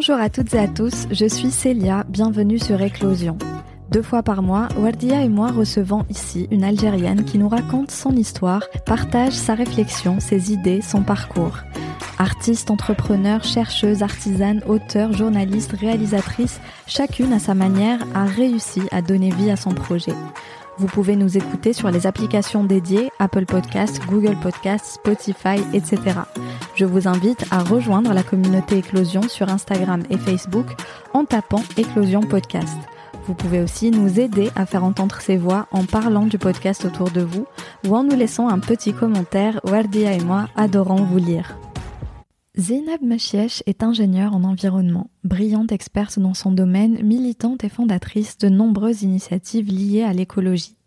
Bonjour à toutes et à tous, je suis Célia, bienvenue sur Éclosion. Deux fois par mois, Wardia et moi recevons ici une Algérienne qui nous raconte son histoire, partage sa réflexion, ses idées, son parcours. Artiste, entrepreneur, chercheuse, artisane, auteur, journaliste, réalisatrice, chacune à sa manière a réussi à donner vie à son projet. Vous pouvez nous écouter sur les applications dédiées Apple Podcasts, Google Podcasts, Spotify, etc. Je vous invite à rejoindre la communauté Éclosion sur Instagram et Facebook en tapant Éclosion Podcast. Vous pouvez aussi nous aider à faire entendre ces voix en parlant du podcast autour de vous ou en nous laissant un petit commentaire. Wardia et moi adorons vous lire. Zainab Machiesh est ingénieure en environnement, brillante experte dans son domaine, militante et fondatrice de nombreuses initiatives liées à l'écologie.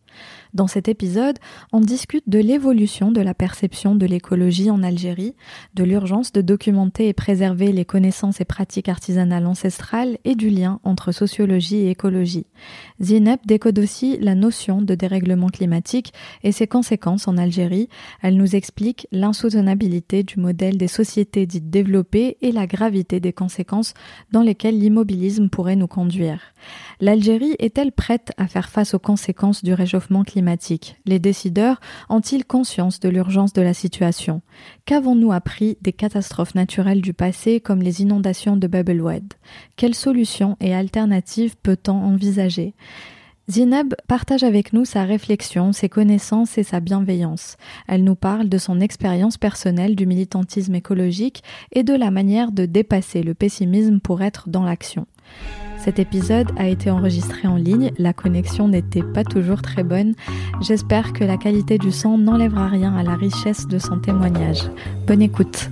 Dans cet épisode, on discute de l'évolution de la perception de l'écologie en Algérie, de l'urgence de documenter et préserver les connaissances et pratiques artisanales ancestrales et du lien entre sociologie et écologie. Zineb décode aussi la notion de dérèglement climatique et ses conséquences en Algérie. Elle nous explique l'insoutenabilité du modèle des sociétés dites développées et la gravité des conséquences dans lesquelles l'immobilisme pourrait nous conduire. L'Algérie est-elle prête à faire face aux conséquences du réchauffement climatique les décideurs ont-ils conscience de l'urgence de la situation? Qu'avons-nous appris des catastrophes naturelles du passé comme les inondations de Babelwed Quelles solutions et alternatives peut-on envisager? Zineb partage avec nous sa réflexion, ses connaissances et sa bienveillance. Elle nous parle de son expérience personnelle du militantisme écologique et de la manière de dépasser le pessimisme pour être dans l'action. Cet épisode a été enregistré en ligne, la connexion n'était pas toujours très bonne. J'espère que la qualité du son n'enlèvera rien à la richesse de son témoignage. Bonne écoute.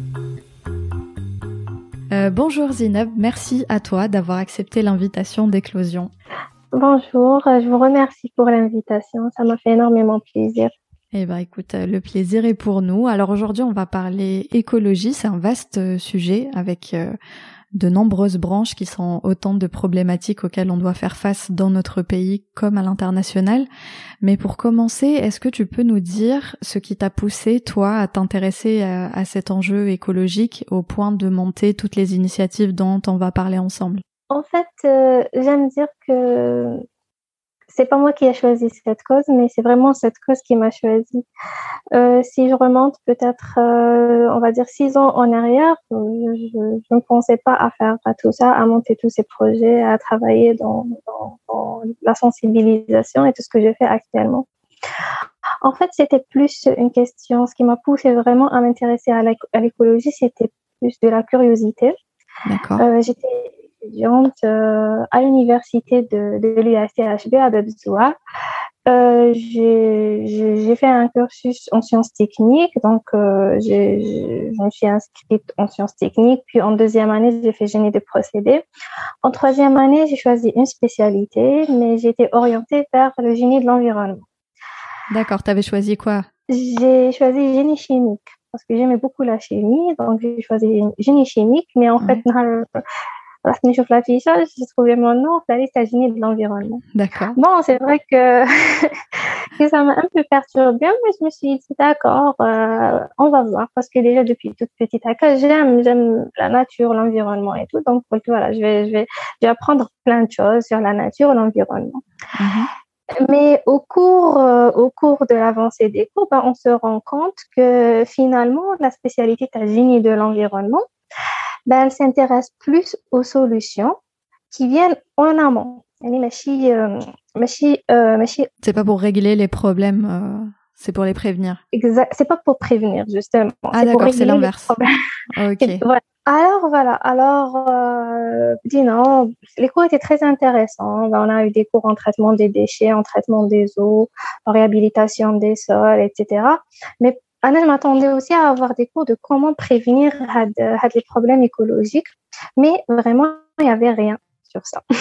Euh, bonjour Zineb, merci à toi d'avoir accepté l'invitation d'éclosion. Bonjour, je vous remercie pour l'invitation, ça m'a fait énormément plaisir. Eh ben écoute, euh, le plaisir est pour nous. Alors aujourd'hui, on va parler écologie, c'est un vaste euh, sujet avec de nombreuses branches qui sont autant de problématiques auxquelles on doit faire face dans notre pays comme à l'international. Mais pour commencer, est-ce que tu peux nous dire ce qui t'a poussé, toi, à t'intéresser à, cet enjeu écologique au point de monter toutes les initiatives dont on va parler ensemble? En fait, euh, j'aime dire que c'est pas moi qui ai choisi cette cause, mais c'est vraiment cette cause qui m'a choisi. Euh, si je remonte peut-être, euh, on va dire six ans en arrière, je, ne pensais pas à faire tout ça, à monter tous ces projets, à travailler dans, dans, la sensibilisation et tout ce que je fais actuellement. En fait, c'était plus une question. Ce qui m'a poussé vraiment à m'intéresser à l'écologie, c'était plus de la curiosité. D'accord. Euh, j'étais étudiante euh, à l'université de, de l'UACHB à Bebzoua. Euh, j'ai fait un cursus en sciences techniques, donc euh, je me suis inscrite en sciences techniques. Puis en deuxième année, j'ai fait génie de procédés. En troisième année, j'ai choisi une spécialité, mais été orientée vers le génie de l'environnement. D'accord, tu avais choisi quoi? J'ai choisi génie chimique parce que j'aimais beaucoup la chimie, donc j'ai choisi génie chimique, mais en fait, je chauffe la fiche, j'ai trouvé mon nom, la liste de l'environnement. D'accord. Bon, c'est vrai que, que ça m'a un peu perturbée, mais je me suis dit, d'accord, euh, on va voir, parce que déjà depuis toute petite j'aime, j'aime la nature, l'environnement et tout, donc voilà, je vais, je vais, apprendre plein de choses sur la nature, l'environnement. Mhm. Mais au cours, euh, au cours de l'avancée des cours, ben, on se rend compte que finalement, la spécialité de génie de l'environnement, ben, elle s'intéresse plus aux solutions qui viennent en amont. Euh, euh, c'est pas pour régler les problèmes, euh, c'est pour les prévenir. Exact. C'est pas pour prévenir justement. Ah d'accord, c'est l'inverse. ok. Alors voilà, alors euh, dis non, les cours étaient très intéressants. Ben, on a eu des cours en traitement des déchets, en traitement des eaux, en réhabilitation des sols, etc. Mais Anna, je m'attendais aussi à avoir des cours de comment prévenir les problèmes écologiques, mais vraiment, il n'y avait rien sur ça.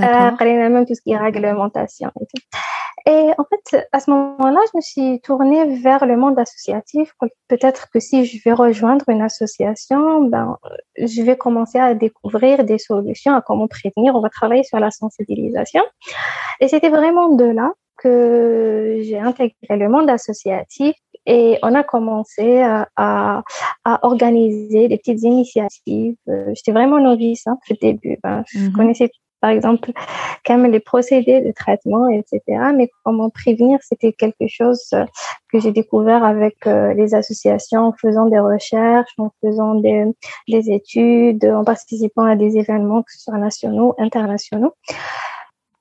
Euh, même tout ce qui est réglementation et tout. Et en fait, à ce moment-là, je me suis tournée vers le monde associatif. Peut-être que si je vais rejoindre une association, ben, je vais commencer à découvrir des solutions à comment prévenir. On va travailler sur la sensibilisation. Et c'était vraiment de là que j'ai intégré le monde associatif Et on a commencé à, à, organiser des petites initiatives. Euh, j'étais vraiment novice hein, au début. Ben, je mhm. connaissais par exemple, comme les procédés de traitement, etc. Mais comment prévenir, c'était quelque chose euh, que j'ai découvert avec euh, les associations en faisant des recherches, en faisant des, des études, en participant à des événements, que ce soit nationaux, internationaux.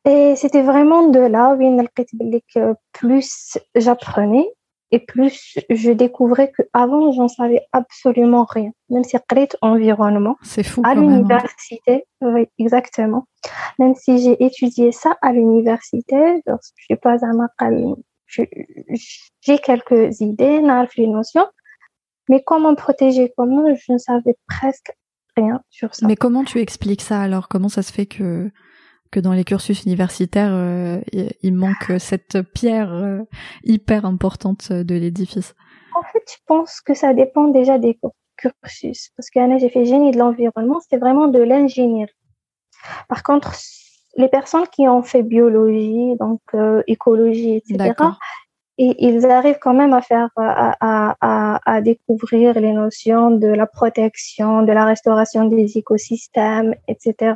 Et c'était vraiment de là où plus j'apprenais et plus je découvrais que avant j'en savais absolument rien. Même si j'ai environnement c'est fou à hein. l'université oui exactement. Même si j'ai étudié ça à l'université je suis pas un j'ai quelques idées les notions. Mais comment protéger comment je ne savais presque rien sur ça. Mais comment tu expliques ça alors? Comment ça se fait que que dans les cursus universitaires, euh, il manque cette pierre euh, hyper importante de l'édifice En fait, je pense que ça dépend déjà des cursus. Parce que j'ai fait génie de l'environnement, c'était vraiment de l'ingénierie. Par contre, les personnes qui ont fait biologie, donc euh, écologie, etc., et ils arrivent quand même à faire à, à, à, découvrir les notions de la protection, de la restauration des écosystèmes, etc.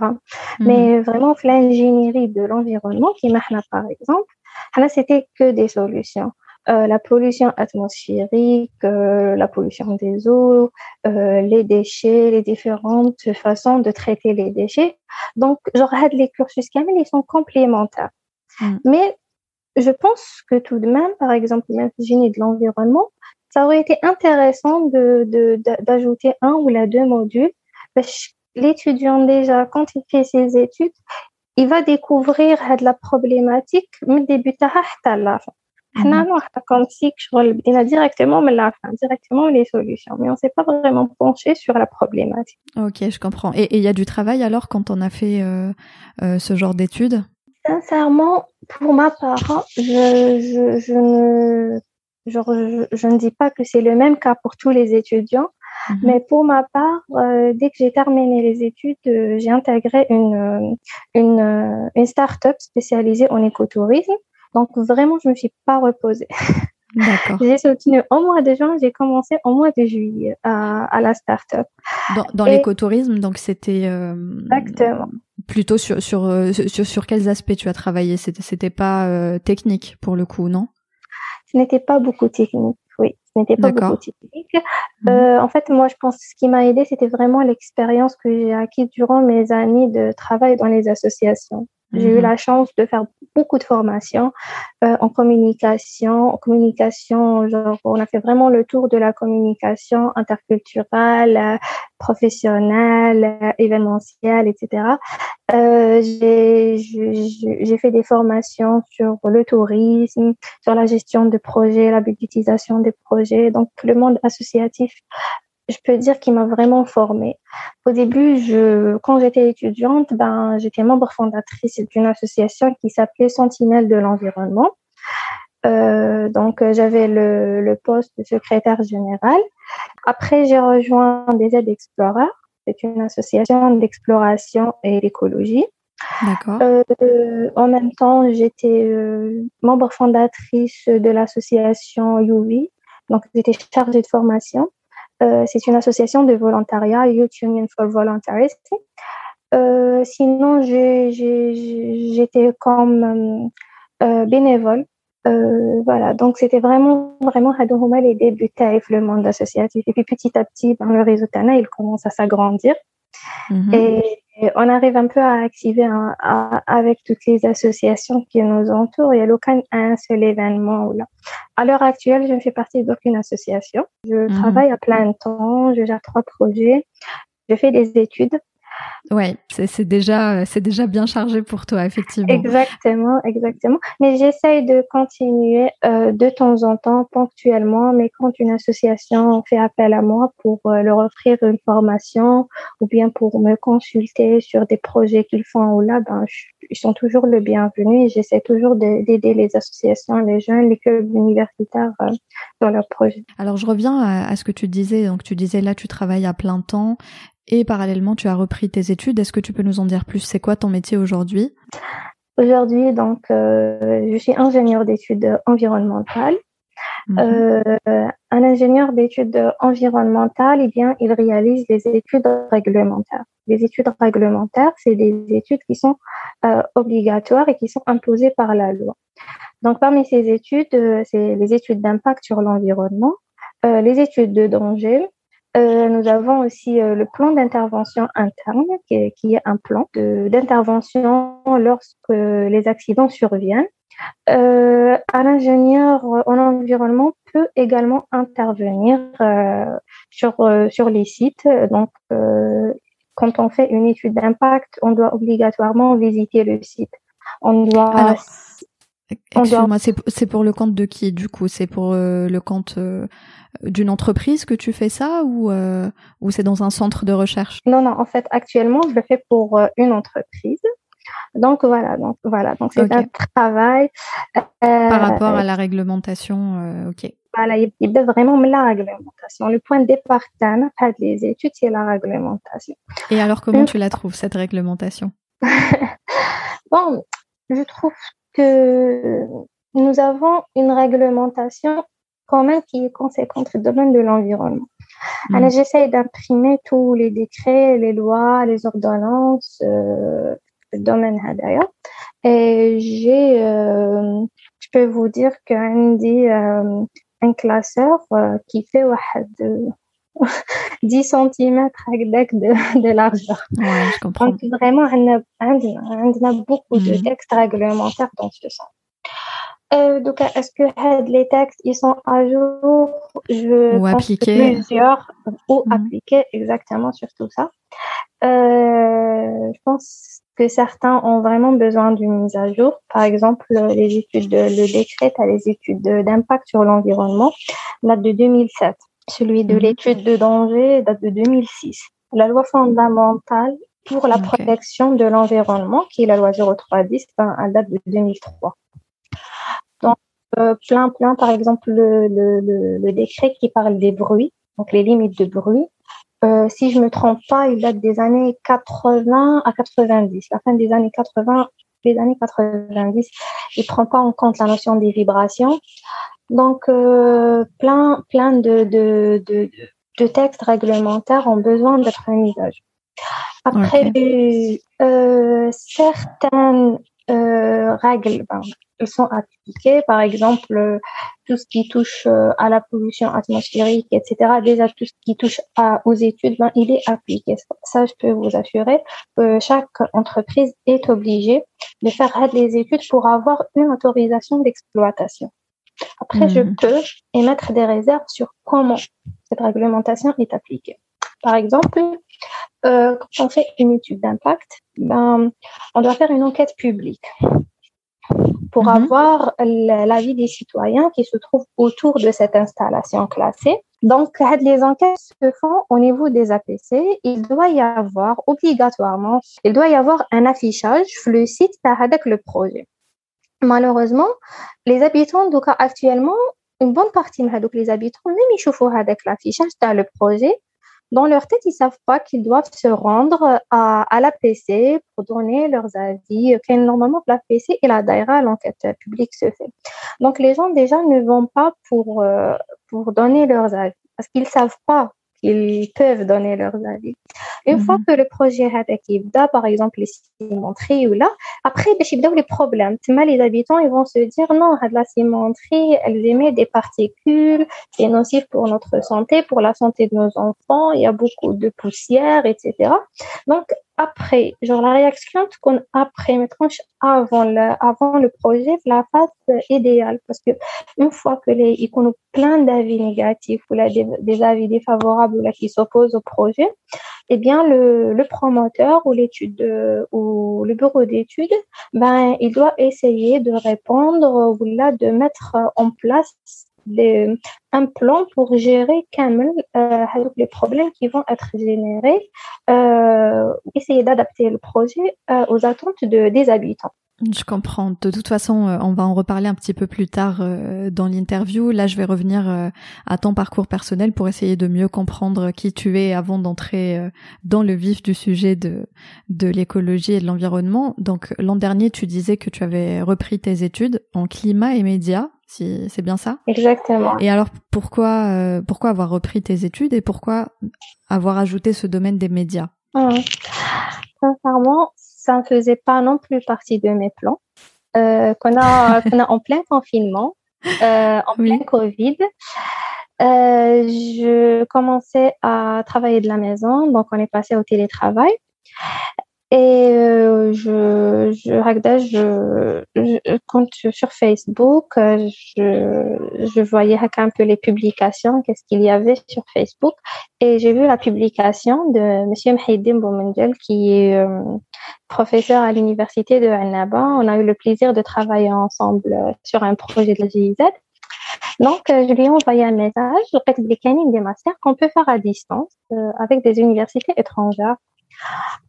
Mhm. Mais vraiment l'ingénierie de l'environnement qui maintenant par exemple, là c'était que des solutions. Euh, la pollution atmosphérique, euh, la pollution des eaux, euh, les déchets, les différentes façons de traiter les déchets. Donc, genre, les cursus ils sont complémentaires. Mhm. Mais je pense que tout de même, par exemple, l'ingénierie de l'environnement, ça aurait été intéressant d'ajouter de, de, un ou la deux modules. L'étudiant, déjà, quand il fait ses études, il va découvrir de la problématique, mais début à la fin. Comme si on a directement la fin, directement les solutions, mais on ne s'est pas vraiment penché sur la problématique. Ok, je comprends. Et il y a du travail alors quand on a fait euh, euh, ce genre d'études? Sincèrement, pour ma part, je, je, je ne, je, je, ne dis pas que c'est le même cas pour tous les étudiants, mhm. mais pour ma part, euh, dès que j'ai terminé les études, euh, j'ai intégré une, euh, une, une start-up spécialisée en écotourisme. Donc vraiment, je me suis pas reposée. j'ai soutenu au mois de juin, j'ai commencé au mois de juillet à, à la start-up. Dans, dans l'écotourisme, donc c'était exactement plutôt sur sur, euh, sur sur quels aspects tu as travaillé? C'était c'était pas euh, technique pour le coup, non? Ce n'était pas beaucoup technique. Oui, ce n'était pas beaucoup technique. Euh, en fait, moi, je pense que ce qui m'a aidé, c'était vraiment l'expérience que j'ai acquise durant mes années de travail dans les associations. J'ai eu mhm. la chance de faire beaucoup de formations euh, en communication, en communication, genre on a fait vraiment le tour de la communication interculturelle, euh, professionnelle, euh, événementielle, etc. Euh, j'ai fait des formations sur le tourisme, sur la gestion de projets, la budgétisation des projets. Donc le monde associatif je peux dire qu'il m'a vraiment formée. Au début, je, quand j'étais étudiante, ben, j'étais membre fondatrice d'une association qui s'appelait Sentinelle de l'environnement. Euh, donc, j'avais le, le, poste de secrétaire général. Après, j'ai rejoint des aides Explorer. C'est une association d'exploration et d'écologie. D'accord. Euh, en même temps, j'étais euh, membre fondatrice de l'association UV. Donc, j'étais chargée de formation. Euh, c'est une association de volontariat, Youth Union for Voluntarism. Euh, sinon, j'étais comme euh, bénévole. voilà, donc c'était vraiment, vraiment, les débuts avec le monde associatif. Et puis petit à petit, dans le réseau TANA, il commence à s'agrandir. Mm-hmm. Et on arrive un peu à activer avec toutes les associations qui nous entourent. Il n'y a aucun un seul événement. Là. À l'heure actuelle, je ne fais partie d'aucune association. Je mhm. travaille à plein temps, je gère trois projets, je fais des études Ouais, c'est déjà c'est déjà bien chargé pour toi effectivement. Exactement, exactement. Mais j'essaye de continuer euh, de temps en temps, ponctuellement, mais quand une association fait appel à moi pour euh, leur offrir une formation ou bien pour me consulter sur des projets qu'ils font ou là, ben ils sont toujours le bienvenu et j'essaie toujours d'aider les associations, les jeunes, les clubs universitaires euh, dans leurs projets. Alors je reviens à, à, ce que tu disais. Donc tu disais là tu travailles à plein temps et parallèlement, tu as repris tes études. Est-ce que tu peux nous en dire plus? C'est quoi ton métier aujourd'hui? Aujourd'hui, donc, euh, je suis ingénieure d'études environnementales. Mhm. Euh, un ingénieur d'études environnementales, eh bien, il réalise les études réglementaires. Les études réglementaires, c'est des études qui sont euh, obligatoires et qui sont imposées par la loi. Donc, parmi ces études, c'est les études d'impact sur l'environnement, les études de danger. Nous avons aussi le plan d'intervention interne, qui est, un plan d'intervention lorsque les accidents surviennent. Euh, un ingénieur en environnement peut également intervenir euh, sur, euh, sur les sites. Donc, quand on fait une étude d'impact, on doit obligatoirement visiter le site. On doit. Excuse-moi, c'est pour le compte de qui du coup? C'est pour le compte d'une entreprise que tu fais ça ou, ou c'est dans un centre de recherche? Non, non, en fait, actuellement, je le fais pour une entreprise. Donc voilà, donc voilà, donc c'est un travail. Euh, Par rapport à la réglementation, euh, ok. Voilà, il, y a vraiment la réglementation. Le point de départ les études, c'est la réglementation. Et alors, comment tu la trouves cette réglementation? Bon, je trouve que nous avons une réglementation quand même qui est conséquente dans le domaine de l'environnement. Hmm. Alors, j'essaie d'imprimer tous les décrets, les lois, les ordonnances, euh, domaine d'ailleurs. Et j'ai, euh, je peux vous dire qu'un euh, un classeur euh, qui fait 10 cm de, de largeur. Ouais, je comprends. Donc vraiment, on a, beaucoup de mhm. textes réglementaires dans ce sens. Euh, donc, est-ce que les textes ils sont à jour? Je ou appliqués. plusieurs ou mhm. appliqués exactement sur tout ça. Euh, je pense que certains ont vraiment besoin d'une mise à jour. Par exemple, les études, de, le décret à les études d'impact sur l'environnement date de 2007. Celui de mhm. l'étude de danger date de 2006. La loi fondamentale pour la protection de l'environnement, qui est la loi 0310, ben, elle date de 2003. Donc, euh, plein, plein, par exemple, le, le, le décret qui parle des bruits, donc les limites de bruit, euh, si je me trompe pas, il date des années 80 à 90. La fin des années 80, les années 90, il prend pas en compte la notion des vibrations. Donc, euh, plein, plein de, de, de, de, textes réglementaires ont besoin d'être mis à jour. Après, euh, certaines euh, règles, ben, sont appliquées. Par exemple, tout ce qui touche euh, à la pollution atmosphérique, etc. Déjà, tout ce qui touche à, aux études, ben, il est appliqué. Ça, je peux vous assurer que chaque entreprise est obligée de faire des études pour avoir une autorisation d'exploitation. Après, je hmm. peux émettre des réserves sur comment cette réglementation est appliquée. Par exemple, euh, quand on fait une étude d'impact, ben, on doit faire une enquête publique pour mhm. avoir l'avis des citoyens qui se trouvent autour de cette installation classée. Donc, les enquêtes se font au niveau des APC. Il doit y avoir obligatoirement, il doit y avoir un affichage sur le site avec le projet. Malheureusement, les habitants, donc actuellement, une bonne partie de les habitants, même ils avec l'affichage dans le projet, dans leur tête, ils savent pas qu'ils doivent se rendre à, à l'APC pour donner leurs avis. normalement, l'APC et la DAIRA, l'enquête publique se fait. Donc, les gens déjà ne vont pas pour, euh, pour donner leurs avis parce qu'ils savent pas qu'ils peuvent donner leurs avis. Une fois mhm. que le projet est par exemple, les cimenteries ou là, après, les problèmes. Les habitants, ils vont se dire, non, la cimenterie, elle émet des particules, c'est nocif pour notre santé, pour la santé de nos enfants, il y a beaucoup de poussière, etc. Donc, après, genre la réaction qu'on après, mais avant le, avant le projet, la phase idéale, parce que une fois que les, ils ont plein d'avis négatifs ou là, des, avis défavorables là, qui s'opposent au projet, eh bien, le, le promoteur ou l'étude ou le bureau d'études, ben, il doit essayer de répondre ou là, de mettre en place un plan pour gérer euh, les problèmes qui vont être générés, euh, essayer d'adapter le projet euh, aux attentes de, des habitants. Je comprends. De toute façon, euh, on va en reparler un petit peu plus tard euh, dans l'interview. Là, je vais revenir euh, à ton parcours personnel pour essayer de mieux comprendre qui tu es avant d'entrer dans le vif du sujet de, de l'écologie et de l'environnement. Donc, l'an dernier, tu disais que tu avais repris tes études en climat et médias, si c'est bien ça? Exactement. Et alors, pourquoi, pourquoi avoir repris tes études et pourquoi avoir ajouté ce domaine des médias? Hum. Sincèrement, ça ne faisait pas non plus partie de mes plans. Euh, qu'on a, qu'on a en plein confinement, euh, en plein Covid. Euh, je commençais à travailler de la maison, donc on est passé au télétravail. Et euh, je, je, je, je, compte sur Facebook, euh, je, je voyais un peu les publications, qu'est-ce qu'il y avait sur Facebook. Et j'ai vu la publication de Monsieur Mhaïdim Boumendel, qui est euh, professeur à l'université de Annaba. On a eu le plaisir de travailler ensemble sur un projet de la GIZ. Donc, je lui ai envoyé un message, je des masters qu'on peut faire à distance avec des universités étrangères.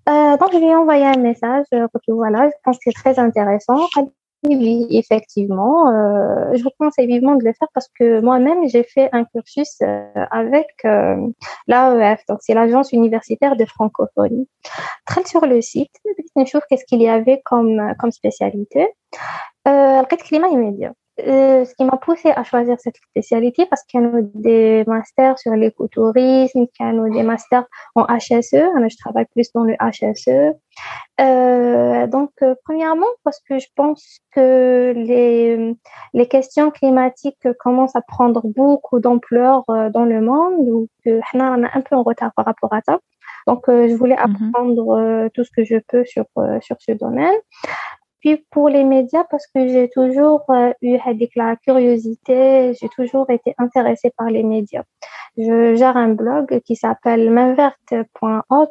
Euh, donc, je lui ai envoyé un message. Euh, voilà, je pense que c'est très intéressant. Oui, effectivement, euh, je vous conseille vivement de le faire parce que moi-même, j'ai fait un cursus avec l'AEF, donc c'est l'Agence universitaire de francophonie. Très sur le site, je qu'est-ce qu'il y avait comme, comme spécialité. Euh, le climat immédiat. Euh, ce qui m'a poussé à choisir cette spécialité parce qu'il y a des masters sur l'écotourisme, qu'il y a des masters en HSE. Je travaille plus dans le HSE. Euh, donc, euh, premièrement, parce que je pense que les, les questions climatiques commencent à prendre beaucoup d'ampleur dans le monde, ou que on a un peu en retard par rapport à ça. Donc, je voulais mhm. apprendre tout ce que je peux sur, sur ce domaine. Puis pour les médias, parce que j'ai toujours euh, eu la curiosité, j'ai toujours été intéressée par les médias. Je gère un blog qui s'appelle mainverte.org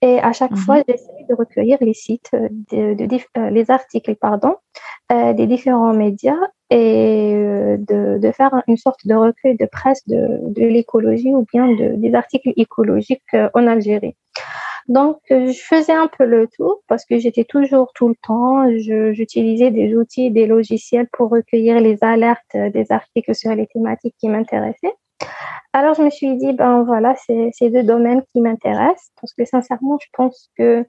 et à chaque fois, mhm. j'essaie de recueillir les sites, de, de, euh, les articles, pardon, euh, des différents médias et de, de, faire une sorte de recueil de presse de, l'écologie ou bien de, des articles écologiques en Algérie. Donc, euh, je faisais un peu le tour parce que j'étais toujours tout le temps. J'utilisais des outils, des logiciels pour recueillir les alertes des articles sur les thématiques qui m'intéressaient. Alors, je me suis dit, ben voilà, c'est ces deux domaines qui m'intéressent parce que sincèrement, je pense que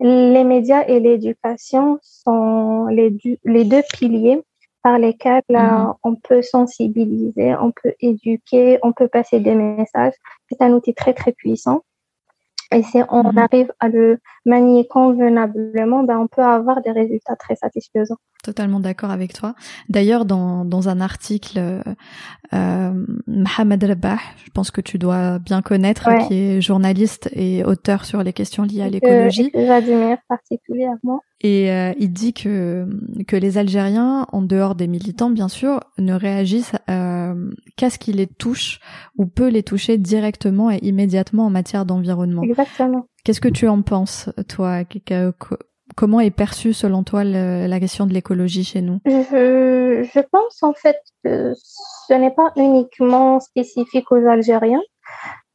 les médias et l'éducation sont les, les deux piliers par lesquels mm-hmm. on peut sensibiliser, on peut éduquer, on peut passer des messages. C'est un outil très, très puissant. Et si on mhm. arrive à le manier convenablement, ben on peut avoir des résultats très satisfaisants. Totalement d'accord avec toi. D'ailleurs, dans, dans un article, euh, euh Mohamed Rabah, je pense que tu dois bien connaître, qui est journaliste et auteur sur les questions liées à l'écologie. J'admire particulièrement. Et euh, il dit que que les Algériens, en dehors des militants bien sûr, ne réagissent euh, qu'à ce qui les touche ou peut les toucher directement et immédiatement en matière d'environnement. Exactement. Qu'est-ce que tu en penses, toi Comment est perçue selon toi la question de l'écologie chez nous? Je, je pense en fait que ce n'est pas uniquement spécifique aux Algériens.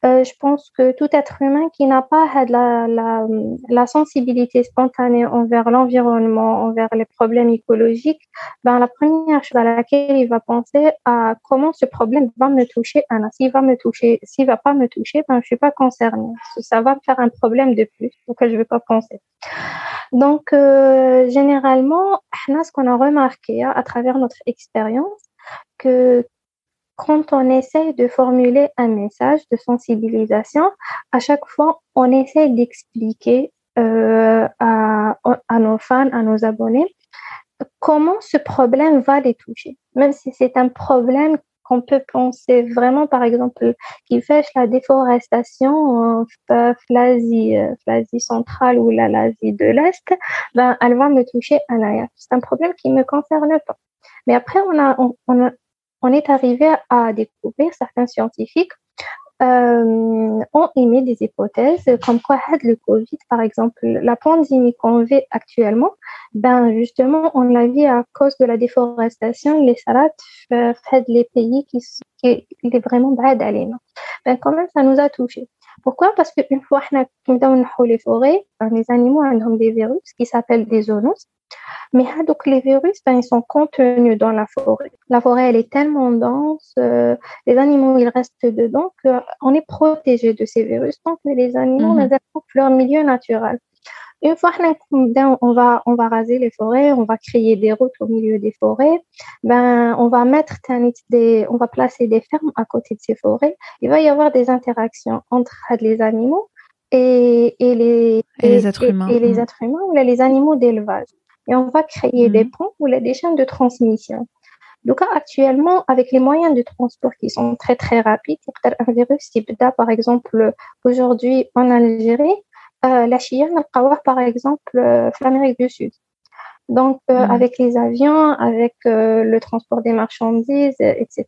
Euh, je pense que tout être humain qui n'a pas la, sensibilité spontanée envers l'environnement, envers les problèmes écologiques, ben, la première chose à laquelle il va penser à comment ce problème va me toucher. S'il va me toucher, s'il va pas me toucher, ben, je suis pas concernée. Ça va me faire un problème de plus auquel je vais pas penser. Donc, euh, généralement, ce qu'on a remarqué hein, à travers notre expérience, que quand on essaie de formuler un message de sensibilisation, à chaque fois, on essaie d'expliquer euh, à, nos fans, à nos abonnés, comment ce problème va les toucher. Même si c'est un problème qu'on peut penser vraiment, par exemple, qui fait la déforestation en l'Asie, euh, l'Asie centrale ou l'Asie de l'Est, ben, elle va me toucher à l'arrière. C'est un problème qui me concerne pas. Mais après, on, a, on est arrivé à découvrir certains scientifiques euh, ont émis des hypothèses comme quoi le Covid, par exemple, la pandémie qu'on vit actuellement, ben justement, on l'a vu à cause de la déforestation, les salades euh, les pays qui, qui est vraiment bad d'aller. Ben quand même, ça nous a touchés. Pourquoi? Parce qu'une fois qu'on a les forêts, ben, les animaux ont des virus qui s'appellent des zoonoses Mais donc les virus, ben, ils sont contenus dans la forêt. La forêt, elle est tellement dense, euh, les animaux, ils restent dedans qu'on est protégé de ces virus tant que les animaux, mmh. leur milieu naturel. Une fois on va, on va raser les forêts, on va créer des routes au milieu des forêts, ben, on va mettre des, on va placer des fermes à côté de ces forêts. Il va y avoir des interactions entre les animaux et, et les, les êtres humains. Et, les mm. êtres humains ou les animaux d'élevage. Et on va créer des mm. ponts ou des chaînes de transmission. Donc actuellement, avec les moyens de transport qui sont très très rapides, un virus type par exemple, aujourd'hui en Algérie, euh, la Chia par exemple euh, l'Amérique du Sud. Donc euh, mm. avec les avions, avec le transport des marchandises, etc.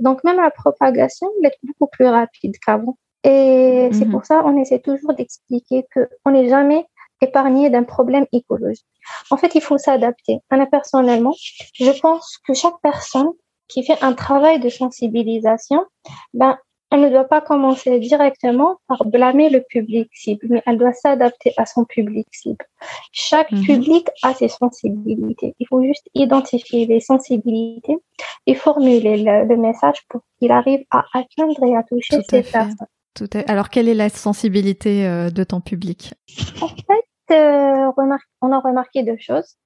Donc même la propagation est beaucoup plus rapide qu'avant. Et c'est mm-hmm. pour ça on essaie toujours d'expliquer qu'on n'est jamais épargné d'un problème écologique. En fait, il faut s'adapter. Personnellement, je pense que chaque personne qui fait un travail de sensibilisation, ben, elle ne doit pas commencer directement par blâmer le public cible, mais elle doit s'adapter à son public cible. Chaque mhm. public a ses sensibilités. Il faut juste identifier les sensibilités et formuler le, message pour qu'il arrive à atteindre et à toucher ces personnes. Tout Alors, quelle est la sensibilité euh, de ton public? En fait, euh, on a remarqué deux choses.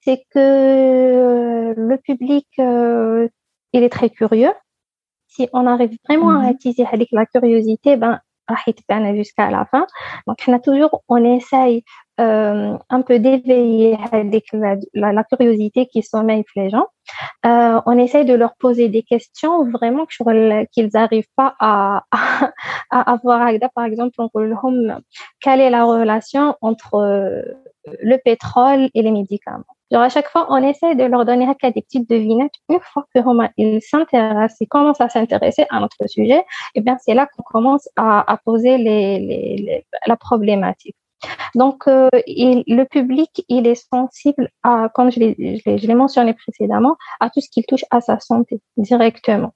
C'est que euh, le public, il est très curieux si on arrive vraiment à mhm. attiser avec la curiosité, ben, jusqu'à la fin. Donc, on a toujours, on essaye euh, un peu d'éveiller la, curiosité qui sommeille les gens. Euh, on essaye de leur poser des questions vraiment qu'ils n'arrivent pas à, à, avoir. Par exemple, on quelle est la relation entre euh, le pétrole et les médicaments? Genre à chaque fois, on essaie de leur donner des petites devinettes. Une fois qu'ils s'intéressent, ils commencent à s'intéresser à notre sujet, et eh bien c'est là qu'on commence à, à poser la problématique. Donc, euh, le public, il est sensible à, comme je l'ai mentionné précédemment, à tout ce qui touche à sa santé directement.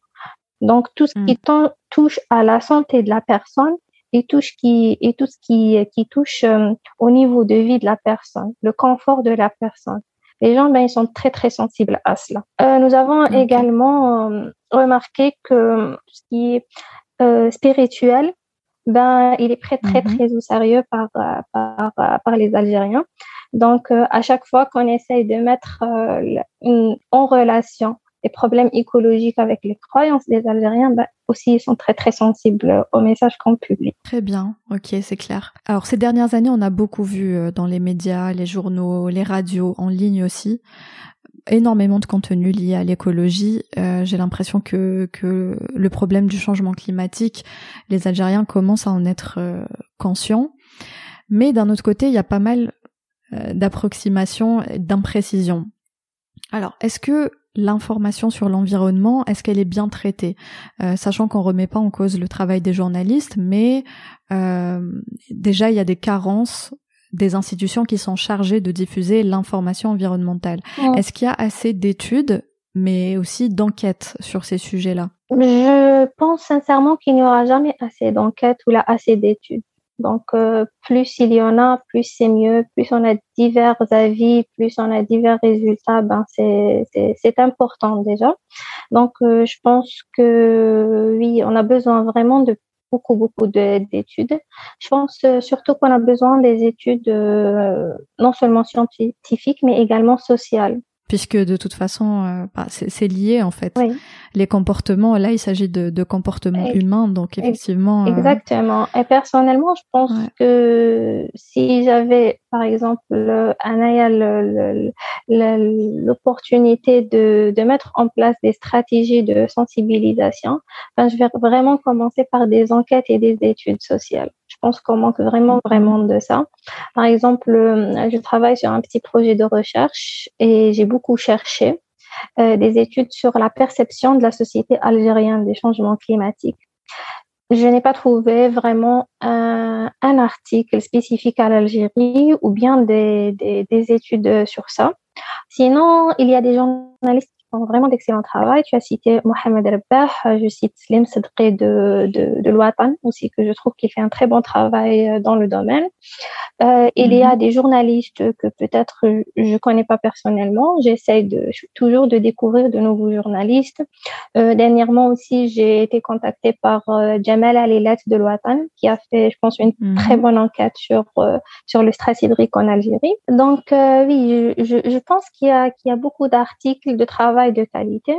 Donc, tout ce qui hmm. touche à la santé de la personne et tout ce qui, et tout ce qui, qui touche euh, au niveau de vie de la personne, le confort de la personne les gens, ben, ils sont très, très sensibles à cela. Euh, nous avons également remarqué que ce qui est spirituel, ben, il est très, très, mhm. très au sérieux par, par, par, les Algériens. Donc, à chaque fois qu'on essaye de mettre en relation les problèmes écologiques avec les croyances des Algériens, bah, aussi, ils sont très, très sensibles au message qu'on publie. Très bien. Ok, c'est clair. Alors, ces dernières années, on a beaucoup vu euh, dans les médias, les journaux, les radios, en ligne aussi, énormément de contenu lié à l'écologie. Euh, J'ai l'impression que, que le problème du changement climatique, les Algériens commencent à en être euh, conscients. Mais d'un autre côté, il y a pas mal euh, d'approximations, d'imprécisions. Alors, est-ce que l'information sur l'environnement, est-ce qu'elle est bien traitée? Euh, Sachant qu'on remet pas en cause le travail des journalistes, mais euh, déjà il y a des carences des institutions qui sont chargées de diffuser l'information environnementale. Est-ce qu'il y a assez d'études, mais aussi d'enquêtes sur ces sujets-là? Je pense sincèrement qu'il n'y aura jamais assez d'enquêtes ou là assez d'études. Donc, euh, plus il y en a, plus c'est mieux. Plus on a divers avis, plus on a divers résultats, ben c'est important déjà. Donc, euh, je pense que oui, on a besoin vraiment de beaucoup beaucoup d'études. Je pense euh, surtout qu'on a besoin des études non seulement scientifiques, mais également sociales puisque de toute façon, euh, bah, c'est lié en fait. Les comportements, là, il s'agit de, de, comportements humains, donc effectivement. Euh, Exactement. Et personnellement, je pense que si j'avais, par exemple, l'opportunité de, de mettre en place des stratégies de sensibilisation, ben, je vais vraiment commencer par des enquêtes et des études sociales. Pense qu'on manque vraiment, vraiment de ça. Par exemple, euh, je travaille sur un petit projet de recherche et j'ai beaucoup cherché euh, des études sur la perception de la société algérienne des changements climatiques. Je n'ai pas trouvé vraiment un, article spécifique à l'Algérie ou bien des, des, études sur ça. Sinon, il y a des journalistes font vraiment d'excellent travail. Tu as cité Mohamed Rabbah, je cite Slim Sedqi de, de, de Louatan aussi, que je trouve qu'il fait un très bon travail euh, dans le domaine. Euh, il y a mhm. des journalistes que peut-être je connais pas personnellement. J'essaye de, toujours de découvrir de nouveaux journalistes. Euh, dernièrement aussi, j'ai été contactée par euh, Jamal Alilat de Louatan, qui a fait, je pense, une mhm. très bonne enquête sur, sur le stress hydrique en Algérie. Donc, oui, je, je pense qu'il y a, qu'il y a beaucoup d'articles de travail de qualité.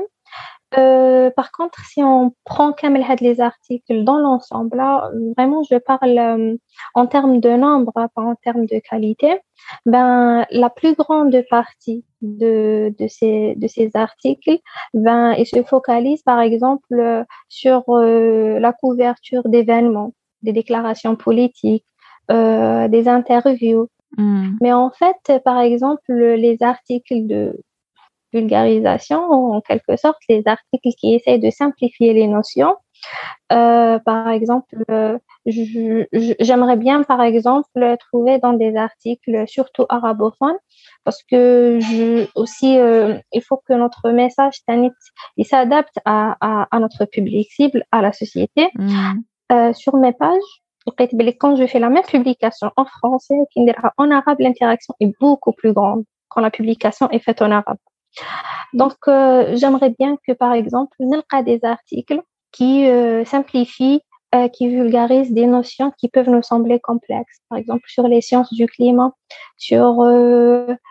Euh, par contre, si on prend Kamel les articles dans l'ensemble, là, vraiment, je parle euh, en termes de nombre, pas en termes de qualité. Ben, la plus grande partie de, de ces de ces articles, ben, ils se focalisent, par exemple, sur euh, la couverture d'événements, des déclarations politiques, des interviews. Hmm. Mais en fait, par exemple, les articles de vulgarisation, en quelque sorte, les articles qui essayent de simplifier les notions. Euh, par exemple, euh, j'aimerais bien, par exemple, trouver dans des articles, surtout arabophones, parce que je, aussi, euh, il faut que notre message il s'adapte à, à, à, notre public cible, à la société. Mm. Sur mes pages, quand je fais la même publication en français en arabe, l'interaction est beaucoup plus grande quand la publication est faite en arabe. Donc, euh, j'aimerais bien que, par exemple, nous des articles qui euh, simplifient, euh, qui vulgarisent des notions qui peuvent nous sembler complexes. Par exemple, sur les sciences du climat, sur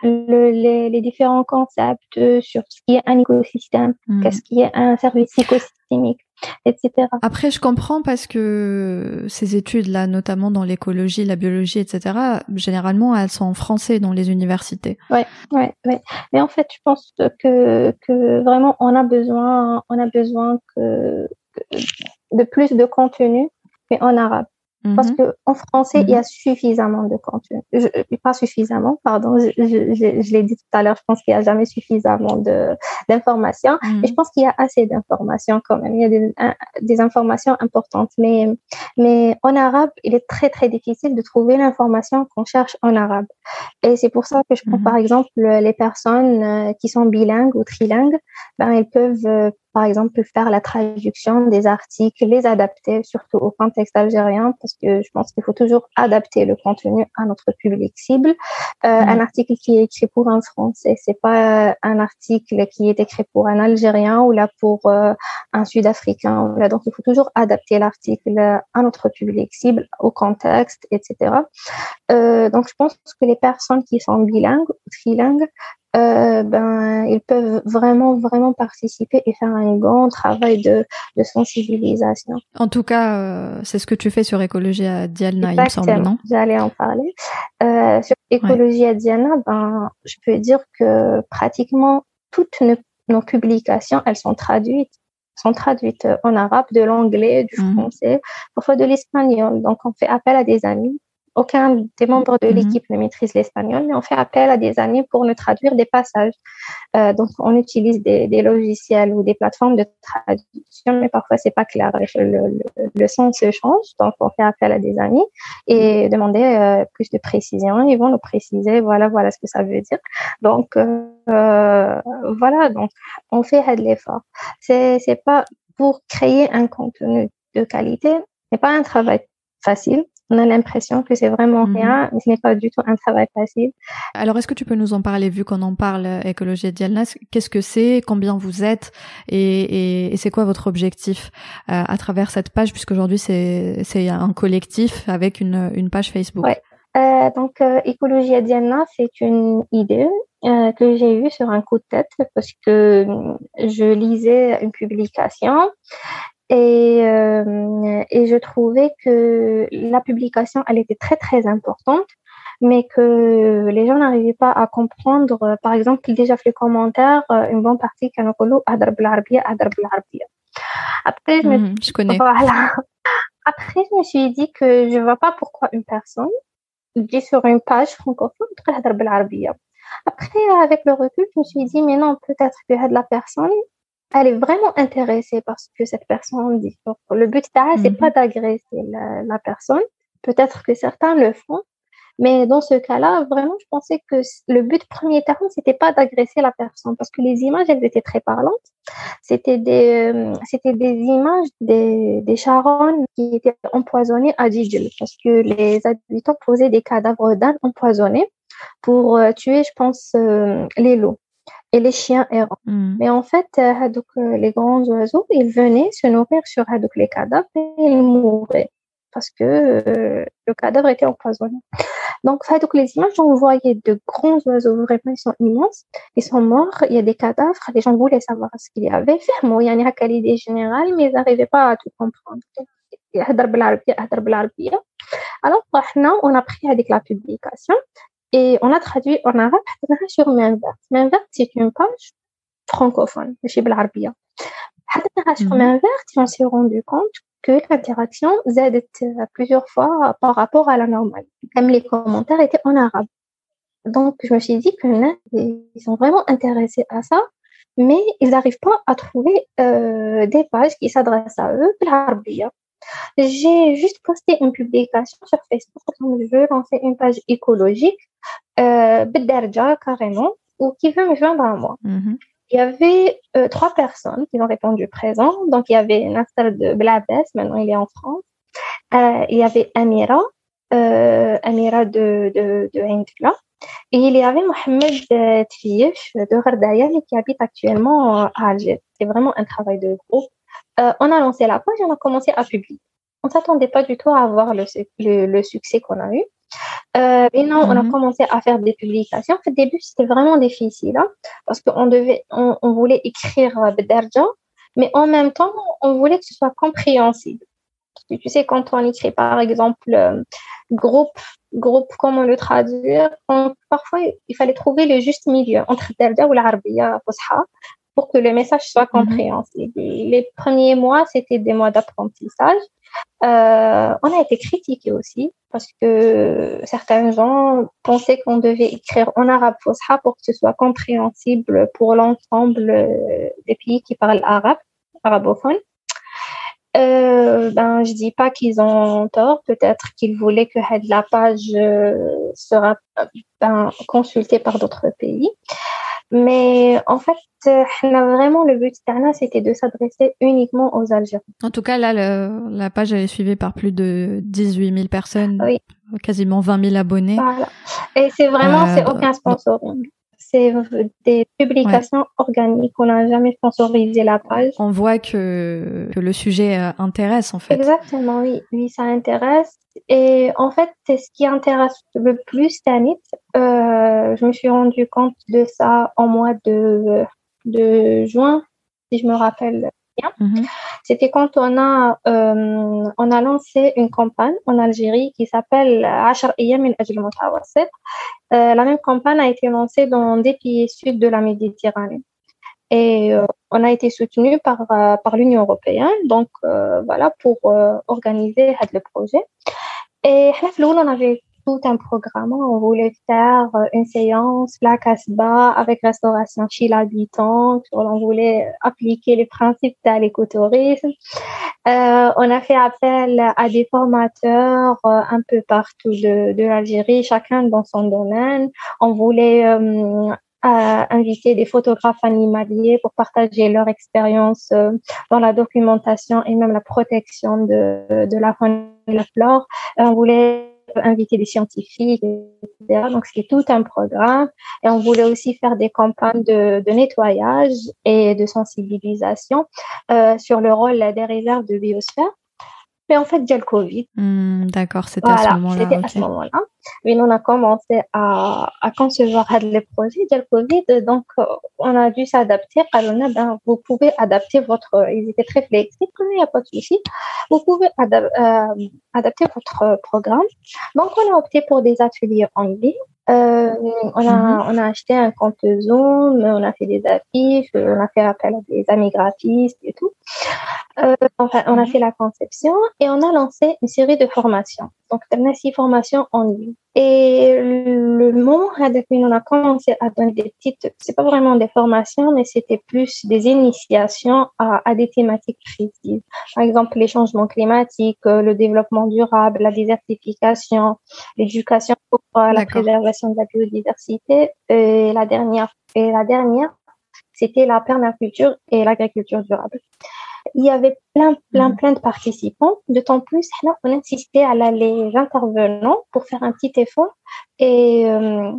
les, différents concepts, sur ce qui est un écosystème, mmh. qu'est-ce qui est un service écosystémique etc. Après, je comprends parce que ces études-là, notamment dans l'écologie, la biologie, etc., généralement, elles sont en français dans les universités. Ouais, ouais, ouais. Mais en fait, je pense que, que vraiment, on a besoin, on a besoin que de plus de contenu, mais en arabe. Parce mhm. que en français, il y a mhm. suffisamment de contenu. Je, pas suffisamment, pardon. Je, je, je l'ai dit tout à l'heure. Je pense qu'il y a jamais suffisamment de d'informations. Mhm. Mais je pense qu'il y a assez d'informations quand même. Il y a des, des informations importantes. Mais mais en arabe, il est très très difficile de trouver l'information qu'on cherche en arabe. Et c'est pour ça que je prends par exemple les personnes euh, qui sont bilingues ou trilingues. Ben, elles peuvent euh, par exemple, faire la traduction des articles, les adapter, surtout au contexte algérien, parce que je pense qu'il faut toujours adapter le contenu à notre public cible. Euh, mm. Un article qui est écrit pour un Français, c'est pas un article qui est écrit pour un Algérien ou là pour euh, un Sud-Africain. Donc, il faut toujours adapter l'article à notre public cible, au contexte, etc. Euh, donc, je pense que les personnes qui sont bilingues ou trilingues euh, ben, ils peuvent vraiment, vraiment participer et faire un grand travail de, de sensibilisation. En tout cas, euh, c'est ce que tu fais sur Écologie à Diana, il me semble, non? J'allais en parler. Euh, sur Écologie à Diana, ben, je peux dire que pratiquement toutes nos, publications, elles sont traduites sont traduites en arabe, de l'anglais, du mhm. français, parfois de l'espagnol. Donc, on fait appel à des amis aucun des membres de mhm. l'équipe ne maîtrise l'espagnol, mais on fait appel à des amis pour nous traduire des passages. Euh, donc, on utilise des, des, logiciels ou des plateformes de traduction, mais parfois c'est pas clair. Le, le, sens se change, donc on fait appel à des amis et demander euh, plus de précision. Ils vont nous préciser, voilà, voilà ce que ça veut dire. Donc, euh, voilà, donc on fait de l'effort. C'est c'est pas pour créer un contenu de qualité, c'est pas un travail facile on a l'impression que c'est vraiment mhm. rien, mais ce n'est pas du tout un travail facile. Alors, est-ce que tu peux nous en parler, vu qu'on en parle, euh, écologie et Qu'est-ce que c'est? Combien vous êtes? Et, et, c'est quoi votre objectif euh, à travers cette page, puisqu'aujourd'hui, c'est, c'est un collectif avec une, une page Facebook ouais. Euh, donc, euh, Écologie à Diana, c'est une idée que j'ai eue sur un coup de tête parce que je lisais une publication et, euh, et je trouvais que la publication, elle était très, très importante, mais que les gens n'arrivaient pas à comprendre. Par exemple, déjà fait le commentaire, euh, une bonne partie qui Après, je me, mmh, je connais. Voilà. Après, je me suis dit que je ne vois pas pourquoi une personne dit sur une page francophone Après, avec le recul, je me suis dit, mais non, peut-être que la personne, elle est vraiment intéressée par ce que cette personne dit. le but, c'est n'est pas mhm. d'agresser la, personne. Peut-être que certains le font, Mais dans ce cas-là, vraiment, je pensais que le but premier terme, c'était pas d'agresser la personne parce que les images, elles étaient très parlantes. C'était des, euh, c'était des images des, des charognes qui étaient empoisonnées à Djidjel parce que les habitants posaient des cadavres d'ânes empoisonnés pour euh, tuer, je pense, euh, les loups et les chiens errants. Hmm. Mais en fait, donc, les grands oiseaux, ils venaient se nourrir sur les cadavres et ils mouraient parce que le cadavre était empoisonné. Donc, donc les images, on voyait de grands oiseaux, vraiment, ils sont immenses. Ils sont morts, il y a des cadavres. Les gens voulaient savoir ce qu'il y avait. Il y a une qualité générale, mais ils n'arrivaient pas à tout comprendre. Alors, on a pris avec la publication et on a traduit en arabe sur. Main verte, c'est une page francophone, je suis sur Main verte, on s'est rendu compte que l'interaction z'aide plusieurs fois par rapport à la normale. Même les commentaires étaient en arabe. Donc, je me suis dit que ils sont vraiment intéressés à ça, mais ils n'arrivent pas à trouver euh, des pages qui s'adressent à eux, J'ai juste posté une publication sur Facebook, donc je veux lancer une page écologique, euh, carrément, ou qui veut me joindre à moi. Mm-hmm. Il y avait euh, trois personnes qui ont répondu présent. Donc, il y avait Nasser de Blabès, maintenant il est en France. Euh, il y avait Amira, euh, Amira de, de, de Et il y avait Mohamed Tfiyech de Rardaya qui habite actuellement à Alger. C'est vraiment un travail de groupe. On a lancé la page et on a commencé à publier. On s'attendait pas du tout à avoir le, le, le succès qu'on a eu. Euh, et non, on a mhm. commencé à faire des publications. Au début, c'était vraiment difficile hein, parce qu'on devait, on, on, voulait écrire euh, Bederja, mais en même temps, on voulait que ce soit compréhensible. Parce que tu sais, quand on écrit, par exemple, euh, groupe, groupe, comment le traduire Parfois, il fallait trouver le juste milieu entre Derja ou l'Arabia pour que le message soit mhm. compréhensible. Les premiers mois, c'était des mois d'apprentissage. Euh, on a été critiqué aussi parce que certains gens pensaient qu'on devait écrire en arabe fosha pour que ce soit compréhensible pour l'ensemble des pays qui parlent arabe, arabophone. Euh, ben, je dis pas qu'ils ont tort. Peut-être qu'ils voulaient que la page euh, sera ben, consultée par d'autres pays. Mais en fait, vraiment le but c'était de s'adresser uniquement aux Algériens. En tout cas, là, la page elle est suivie par plus de 18 000 personnes, quasiment 20 000 abonnés. Voilà. Et c'est vraiment, c'est euh, aucun sponsoring c'est des publications organiques. On n'a jamais sponsorisé la page. On voit que, que le sujet euh, intéresse en fait. Exactement, oui, oui, ça intéresse. Et en fait, c'est ce qui intéresse le plus Tanit. Euh, je me suis rendu compte de ça en mois de, de juin, si je me rappelle Mhm. C'était quand on a, euh, on a lancé une campagne en Algérie qui s'appelle Ashar euh, La même campagne a été lancée dans des pays sud de la Méditerranée. Et euh, on a été soutenu par, par l'Union européenne, donc voilà, pour organiser le projet. Et on avait tout un programme. On voulait faire euh, une séance, la Casbah, avec restauration chez l'habitant. On voulait appliquer les principes de l'écotourisme. Euh, on a fait appel à des formateurs euh, un peu partout de, de l'Algérie, chacun dans son domaine. On voulait euh, inviter des photographes animaliers pour partager leur expérience dans la documentation et même la protection de, de la faune et de la flore. on voulait inviter des scientifiques, etc. Donc, c'était tout un programme. Et on voulait aussi faire des campagnes de, de nettoyage et de sensibilisation euh, sur le rôle des réserves de biosphère. Mais en fait, il y a le Covid. Hmm, d'accord, c'était à ce moment-là. C'était à ce moment-là. Mais on a commencé à, à concevoir les projets. Il y a le Covid, donc euh, on a dû s'adapter. Alors, ben, vous pouvez adapter votre. Ils étaient très flexibles, il n'y a pas de souci. Vous pouvez euh, adapter votre programme. Donc, on a opté pour des ateliers en ligne. Euh, on, a, mhm. on a acheté un compte Zoom, on a fait des affiches, on a fait appel à des amis graphistes et tout. Euh, enfin, on a mhm. fait la conception et on a lancé une série de formations. Donc, on a six formations en ligne. Et le où on a commencé à donner des petites, c'est pas vraiment des formations, mais c'était plus des initiations à, à, des thématiques précises. Par exemple, les changements climatiques, le développement durable, la désertification, l'éducation pour la préservation de la biodiversité. Et la dernière, et la dernière, c'était la permaculture et l'agriculture durable. Il y avait plein, plein, mhm. plein de participants. D'autant plus, on insistait à les intervenants pour faire un petit effort et, euh,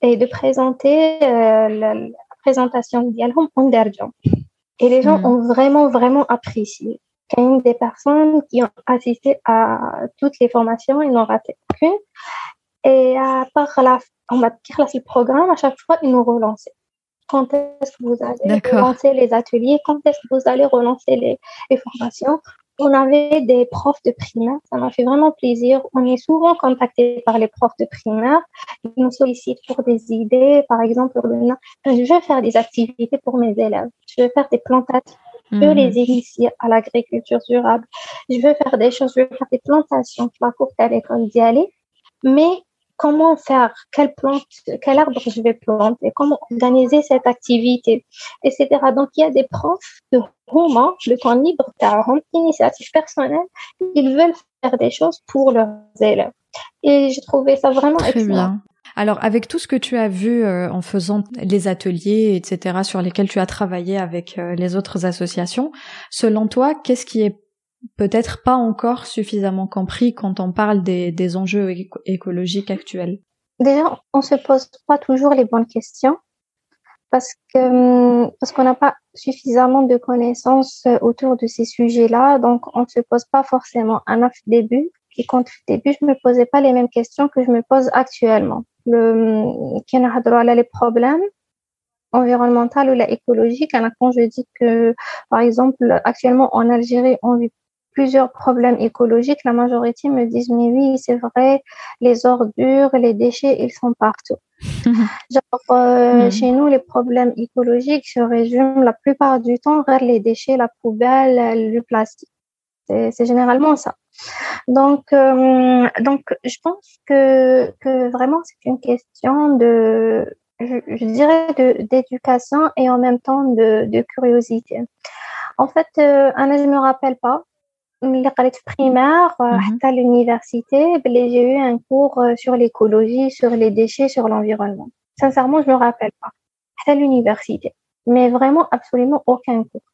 et de présenter euh, la, présentation d'Yalhom en derjan. Et les gens mhm. ont vraiment, vraiment apprécié. Il y a une des personnes qui ont assisté à toutes les formations, ils n'ont raté qu'une. Et à part la, on va dire le programme, à chaque fois, ils nous relançaient quand est-ce que vous allez relancer les ateliers, quand est-ce que vous allez relancer les, formations? On avait des profs de primaire, ça m'a fait vraiment plaisir. On est souvent contacté par les profs de primaire. Ils nous sollicitent pour des idées. Par exemple, je veux faire des activités pour mes élèves. Je veux faire des plantations. Je veux mhm. les initier à l'agriculture durable. Je veux faire des choses, je veux faire des plantations. Je courte à l'école d'y aller. Mais comment faire, quelle plante, quel arbre je vais planter, comment organiser cette activité, etc. Donc, il y a des profs de romans, le temps libre, initiative personnelle, ils veulent faire des choses pour leurs élèves. Et j'ai trouvé ça vraiment Très excellent. Bien. Alors, avec tout ce que tu as vu euh, en faisant les ateliers, etc., sur lesquels tu as travaillé avec euh, les autres associations, selon toi, qu'est-ce qui est peut-être pas encore suffisamment compris quand on parle des, des enjeux écologiques actuels Déjà, on se pose pas toujours les bonnes questions parce que parce qu'on n'a pas suffisamment de connaissances euh, autour de ces sujets-là, donc on ne se pose pas forcément un neuf début. Et quand au début, je me posais pas les mêmes questions que je me pose actuellement. Le les problèmes environnementaux ou écologiques, quand je dis que, par exemple, actuellement en Algérie, on vit plusieurs problèmes écologiques, la majorité me disent mais oui, c'est vrai, les ordures, les déchets, ils sont partout. Genre, euh, mhm. chez nous, les problèmes écologiques se résument la plupart du temps vers les déchets, la poubelle, le plastique. C'est généralement ça. Donc, euh, donc, je pense que, que vraiment, c'est une question de, je, je dirais, d'éducation et en même temps de, de curiosité. En fait, euh, je me rappelle pas, ملي قريت في بريمير حتى l'université j'ai eu un cours euh, sur l'écologie sur les déchets sur l'environnement sincèrement je me rappelle pas à l'université mais vraiment absolument aucun cours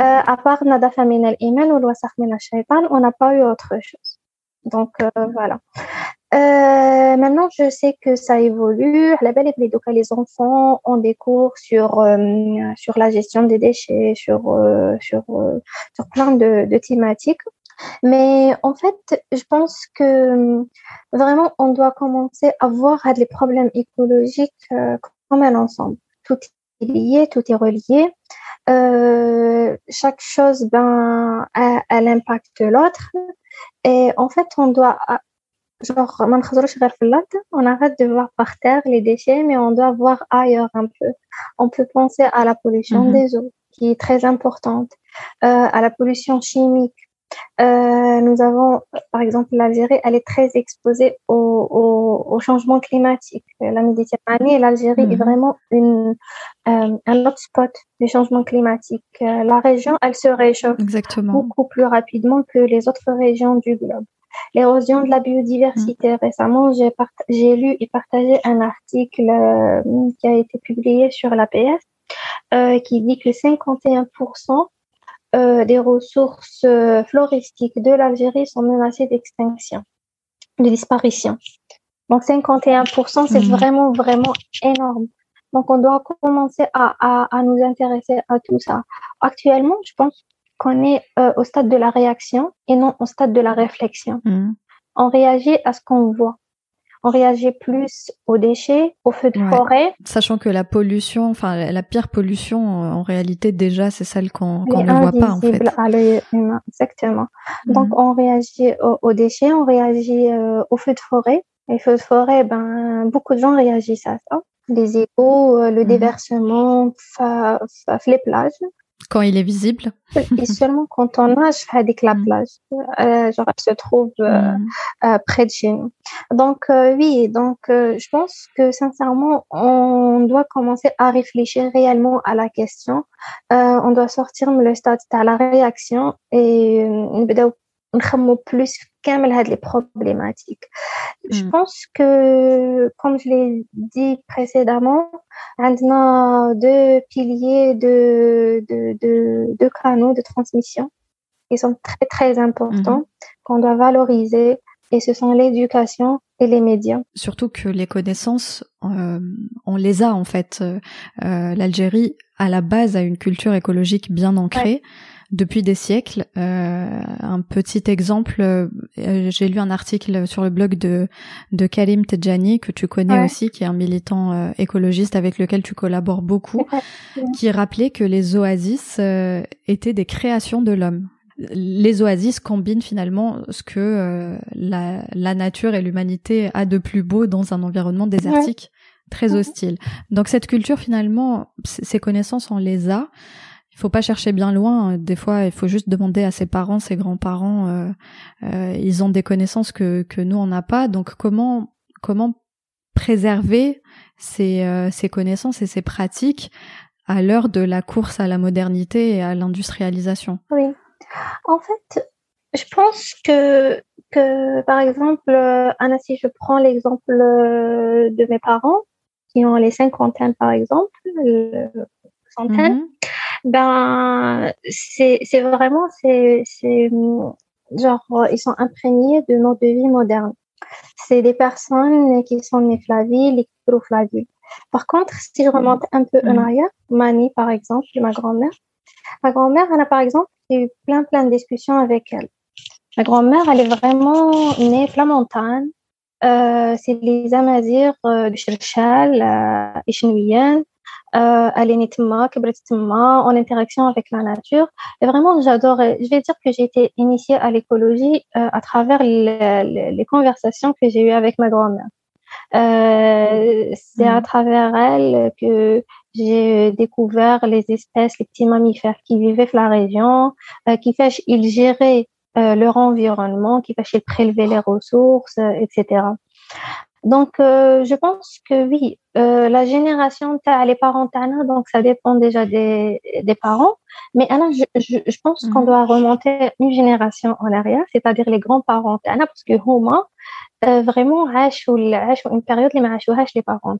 euh, à part نظافة من الإيمان والوسخ من الشيطان on n'a pas eu autre chose donc euh, voilà euh, maintenant, je sais que ça évolue. La belle et les enfants ont des cours sur euh, sur la gestion des déchets, sur euh, sur euh, sur plein de, de, thématiques. Mais en fait, je pense que vraiment, on doit commencer à voir les problèmes écologiques comme un ensemble. Tout est lié, tout est relié. chaque chose, ben, elle impacte l'autre. Et en fait, on doit genre on arrête de voir par terre les déchets mais on doit voir ailleurs un peu. On peut penser à la pollution mhm. des eaux qui est très importante euh, à la pollution chimique. Euh, nous avons par exemple l'Algérie elle est très exposée au, au, au changement climatique. La Méditerranée et l'Algérie est mhm. vraiment une euh, un hotspot des changements climatiques la région elle se réchauffe beaucoup plus rapidement que les autres régions du globe l'érosion de la biodiversité. Mm. Récemment, j'ai lu et partagé un article euh, qui a été publié sur l'APS euh, qui dit que 51% euh, des ressources floristiques de l'Algérie sont menacées d'extinction, de disparition. Donc 51%, c'est mm. vraiment, vraiment énorme. Donc on doit commencer à, à, à nous intéresser à tout ça. Actuellement, je pense qu'on est euh, au stade de la réaction et non au stade de la réflexion. Mm. On réagit à ce qu'on voit. On réagit plus aux déchets, aux feux de forêt. Sachant que la pollution, enfin la pire pollution, en réalité déjà, c'est celle qu'on ne voit pas en fait. à l'œil humain, exactement. Mm. Donc on réagit aux, déchets, on réagit euh, aux feux de forêt. Les feux de forêt, ben beaucoup de gens réagissent à ça. Les euh, le mm. déversement, les plages quand il est visible. Et seulement quand on nage avec la plage, euh, genre elle se trouve euh, mm. euh, près de chez nous. Donc oui, donc je pense que sincèrement, on doit commencer à réfléchir réellement à la question. on doit sortir le stade à la réaction et problématiques. Je hmm. pense que, comme je l'ai dit précédemment, on a deux piliers de, de, de, canaux de transmission qui sont très, très importants, hmm. qu'on doit valoriser, et ce sont l'éducation et les médias. Surtout que les connaissances, euh, on les a en fait. Euh, L'Algérie, à la base, a une culture écologique bien ancrée depuis des siècles. Euh, un petit exemple, euh, j'ai lu un article sur le blog de, de Karim Tedjani, que tu connais aussi, qui est un militant euh, écologiste avec lequel tu collabores beaucoup, qui rappelait que les oasis étaient des créations de l'homme. Les oasis combinent finalement ce que la, la, nature et l'humanité a de plus beau dans un environnement désertique très hostile. Donc cette culture finalement, ces connaissances on les a il faut pas chercher bien loin. Des fois, il faut juste demander à ses parents, ses grands-parents. Euh, euh, ils ont des connaissances que que nous on n'a pas. Donc comment comment préserver ces euh, ces connaissances et ces pratiques à l'heure de la course à la modernité et à l'industrialisation? Oui. En fait, je pense que que par exemple, Anna, si je prends l'exemple de mes parents qui ont les cinquantaines par exemple, centaines. Mhm ben c'est vraiment c'est c'est genre ils sont imprégnés de mode de vie moderne. C'est des personnes qui sont nées flaviles et flaviles. Par contre, si je remonte un peu en arrière, Mani par exemple, ma grand-mère, ma grand-mère, elle a par exemple eu plein plein de discussions avec elle. Ma grand-mère, elle est vraiment née flamontane. Euh, c'est les Amazirs euh, du Cherchal, euh, euh, en interaction avec la nature. Et vraiment, j'adore. Je vais dire que j'ai été initiée à l'écologie euh, à travers les, conversations que j'ai eues avec ma grand-mère. Euh, c'est à mm. travers elle que j'ai découvert les espèces, les petits mammifères qui vivaient dans la région, euh, qui fait ils géraient euh, leur environnement, qui fait prélever les ressources, etc. Donc, euh, je pense que oui, euh, la génération, les parents, donc ça dépend déjà des, des parents. Mais alors, je, je, je pense qu'on mhm. doit remonter une génération en arrière, c'est-à-dire les grands-parents, parce que Homa, euh, vraiment, une période, les les parents.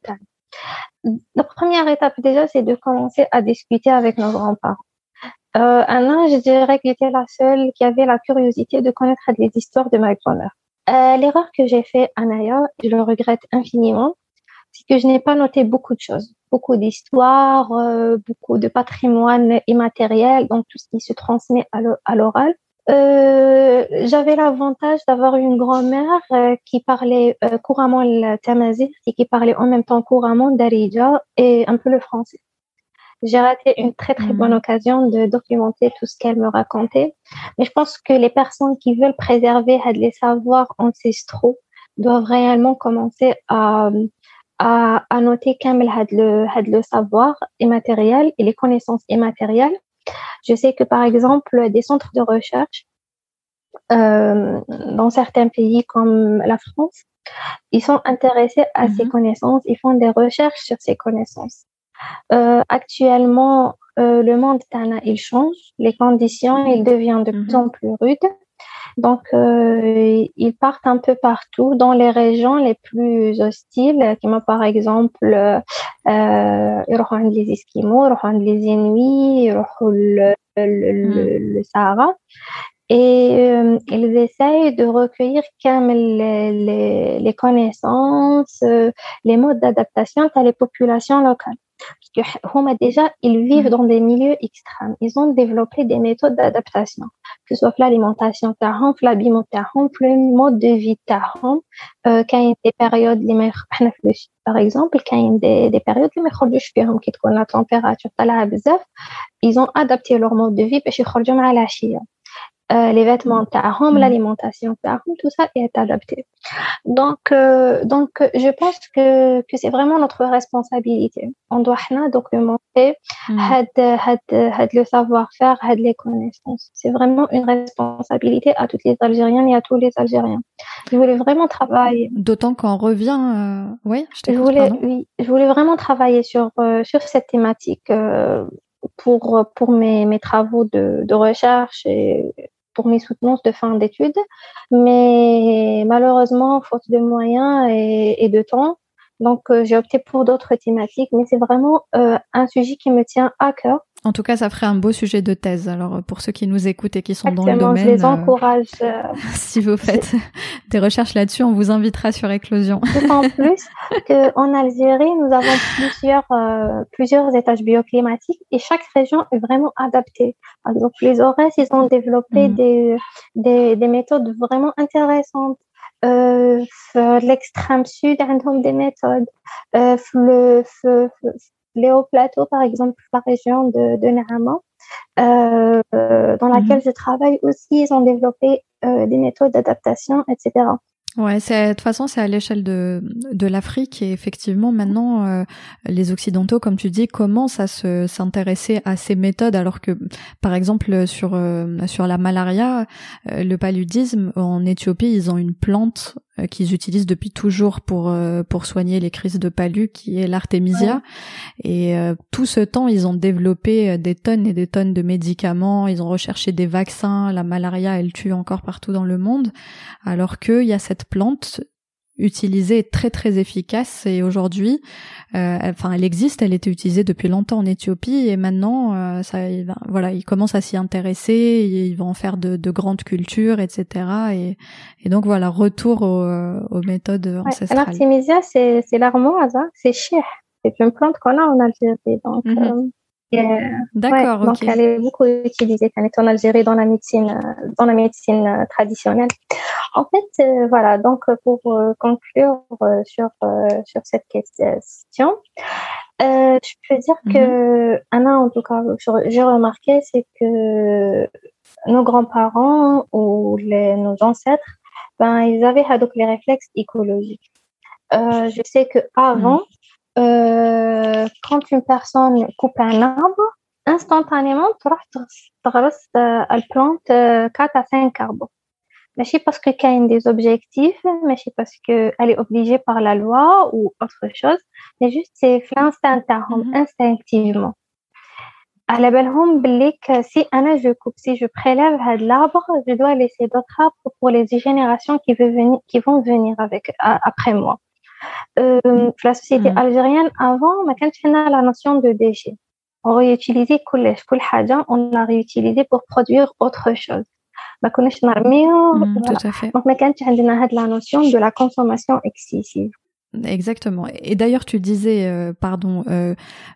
La première étape déjà, c'est de commencer à discuter avec nos grands-parents. Euh, Anna, je dirais que j'étais la seule qui avait la curiosité de connaître les histoires de ma grand-mère. Euh, l'erreur que j'ai fait, Anaya, je le regrette infiniment, c'est que je n'ai pas noté beaucoup de choses, beaucoup d'histoires, euh, beaucoup de patrimoine immatériel, donc tout ce qui se transmet à l'oral. Euh, j'avais l'avantage d'avoir une grand-mère qui parlait couramment le tamazigh et qui parlait en même temps couramment darija et un peu le français j'ai raté une très très bonne mm. occasion de documenter tout ce qu'elle me racontait. Mais je pense que les personnes qui veulent préserver les savoirs ancestraux doivent réellement commencer à, à, à noter quand le, le savoir immatériel et les connaissances immatérielles. Je sais que par exemple, des centres de recherche euh, dans certains pays comme la France, ils sont intéressés à ces mm-hmm. connaissances, ils font des recherches sur ces connaissances. Euh, actuellement, euh, le monde il change, les conditions, il devient de plus mhm. en plus rudes. Donc, euh, ils partent un peu partout dans les régions les plus hostiles, comme par exemple, euh, les Esquimaux, les Inuits, le, le, le, Sahara. Et euh, ils essayent de recueillir comme les, les, les connaissances, les modes d'adaptation à les populations locales. Parce que déjà, ils vivent mm. dans des milieux extrêmes. Ils ont développé des méthodes d'adaptation, que ce soit l'alimentation, l'habillement, le mode de vie, euh, quand il y a des périodes, par exemple, quand il y a des, périodes, qui la température, ils ont adapté leur mode de vie pour qu'ils la euh, les vêtements تاعهم mm. l'alimentation tout ça est adapté donc euh, donc je pense que que c'est vraiment notre responsabilité on doit documenter mm. had, had, had le savoir-faire had les connaissances c'est vraiment une responsabilité à toutes les Algériennes et à tous les Algériens je voulais vraiment travailler d'autant qu'on revient euh... oui je, je voulais oui je voulais vraiment travailler sur euh, sur cette thématique euh, pour, pour mes, mes travaux de, de recherche et pour mes soutenances de fin d'études. Mais malheureusement, faute de moyens et, et de temps, donc euh, j'ai opté pour d'autres thématiques. Mais c'est vraiment euh, un sujet qui me tient à cœur en tout cas, ça ferait un beau sujet de thèse. Alors, pour ceux qui nous écoutent et qui sont dans le domaine, je les euh, encourage. Euh, si vous faites des recherches là-dessus, on vous invitera sur Éclosion. En plus qu'en Algérie, nous avons plusieurs euh, plusieurs étages bioclimatiques et chaque région est vraiment adaptée. Par exemple, les Aurès, ils ont développé mm. des, des, des méthodes vraiment intéressantes. Euh, l'extrême sud, ils des méthodes. Euh, le, les hauts plateaux, par exemple, la région de, de euh, dans laquelle mhm. je travaille aussi, ils ont développé euh, des méthodes d'adaptation, etc. Ouais, c'est de toute façon c'est à l'échelle de de l'Afrique et effectivement maintenant euh, les occidentaux comme tu dis commencent à se s'intéresser à ces méthodes alors que par exemple sur euh, sur la malaria, euh, le paludisme en Éthiopie, ils ont une plante qu'ils utilisent depuis toujours pour pour soigner les crises de palu qui est l'artémisia. Et tout ce temps ils ont développé des tonnes et des tonnes de médicaments, ils ont recherché des vaccins, la malaria elle tue encore partout dans le monde alors qu'il y a cette plante utilisée très très efficace et aujourd'hui euh, enfin elle existe elle était utilisée depuis longtemps en Éthiopie et maintenant euh, ça voilà ils commencent à s'y intéresser ils vont en faire de, grandes cultures etc et, donc voilà retour aux, méthodes ancestrales. l'artémisia c'est c'est l'armoise hein c'est cher c'est une plante qu'on a en Algérie donc mhm. euh, D'accord. Donc elle est beaucoup utilisée elle est en Algérie dans la médecine, dans la médecine euh, traditionnelle. En fait, euh, voilà. Donc pour euh, conclure sur sur cette question, je peux dire que mhm. Anna, en tout cas, j'ai remarqué, c'est que nos grands-parents ou les, nos ancêtres, ben ils avaient donc les réflexes écologiques. je sais que avant, mhm. Euh, quand une personne coupe un arbre, instantanément, tu elle plante 4 à 5 arbres. Mais c'est parce qu'il y a des objectifs, mais c'est parce qu'elle est obligée par la loi ou autre chose, mais juste c'est instinctivement. instinctivement. À la belle si je coupe, si je prélève l'arbre, je dois laisser d'autres arbres pour les générations qui, venir, qui vont venir avec, après moi. Euh, la société mm. algérienne, avant, ما كانش la notion de déchet. On réutilisait كلش كل حاجة, on l'a réutilisé pour produire autre chose. ما كناش نرميو. Mm, tout à fait. Donc ما كانش عندنا هاد la notion de la consommation excessive. Exactement. Et d'ailleurs, tu disais, euh, pardon, euh,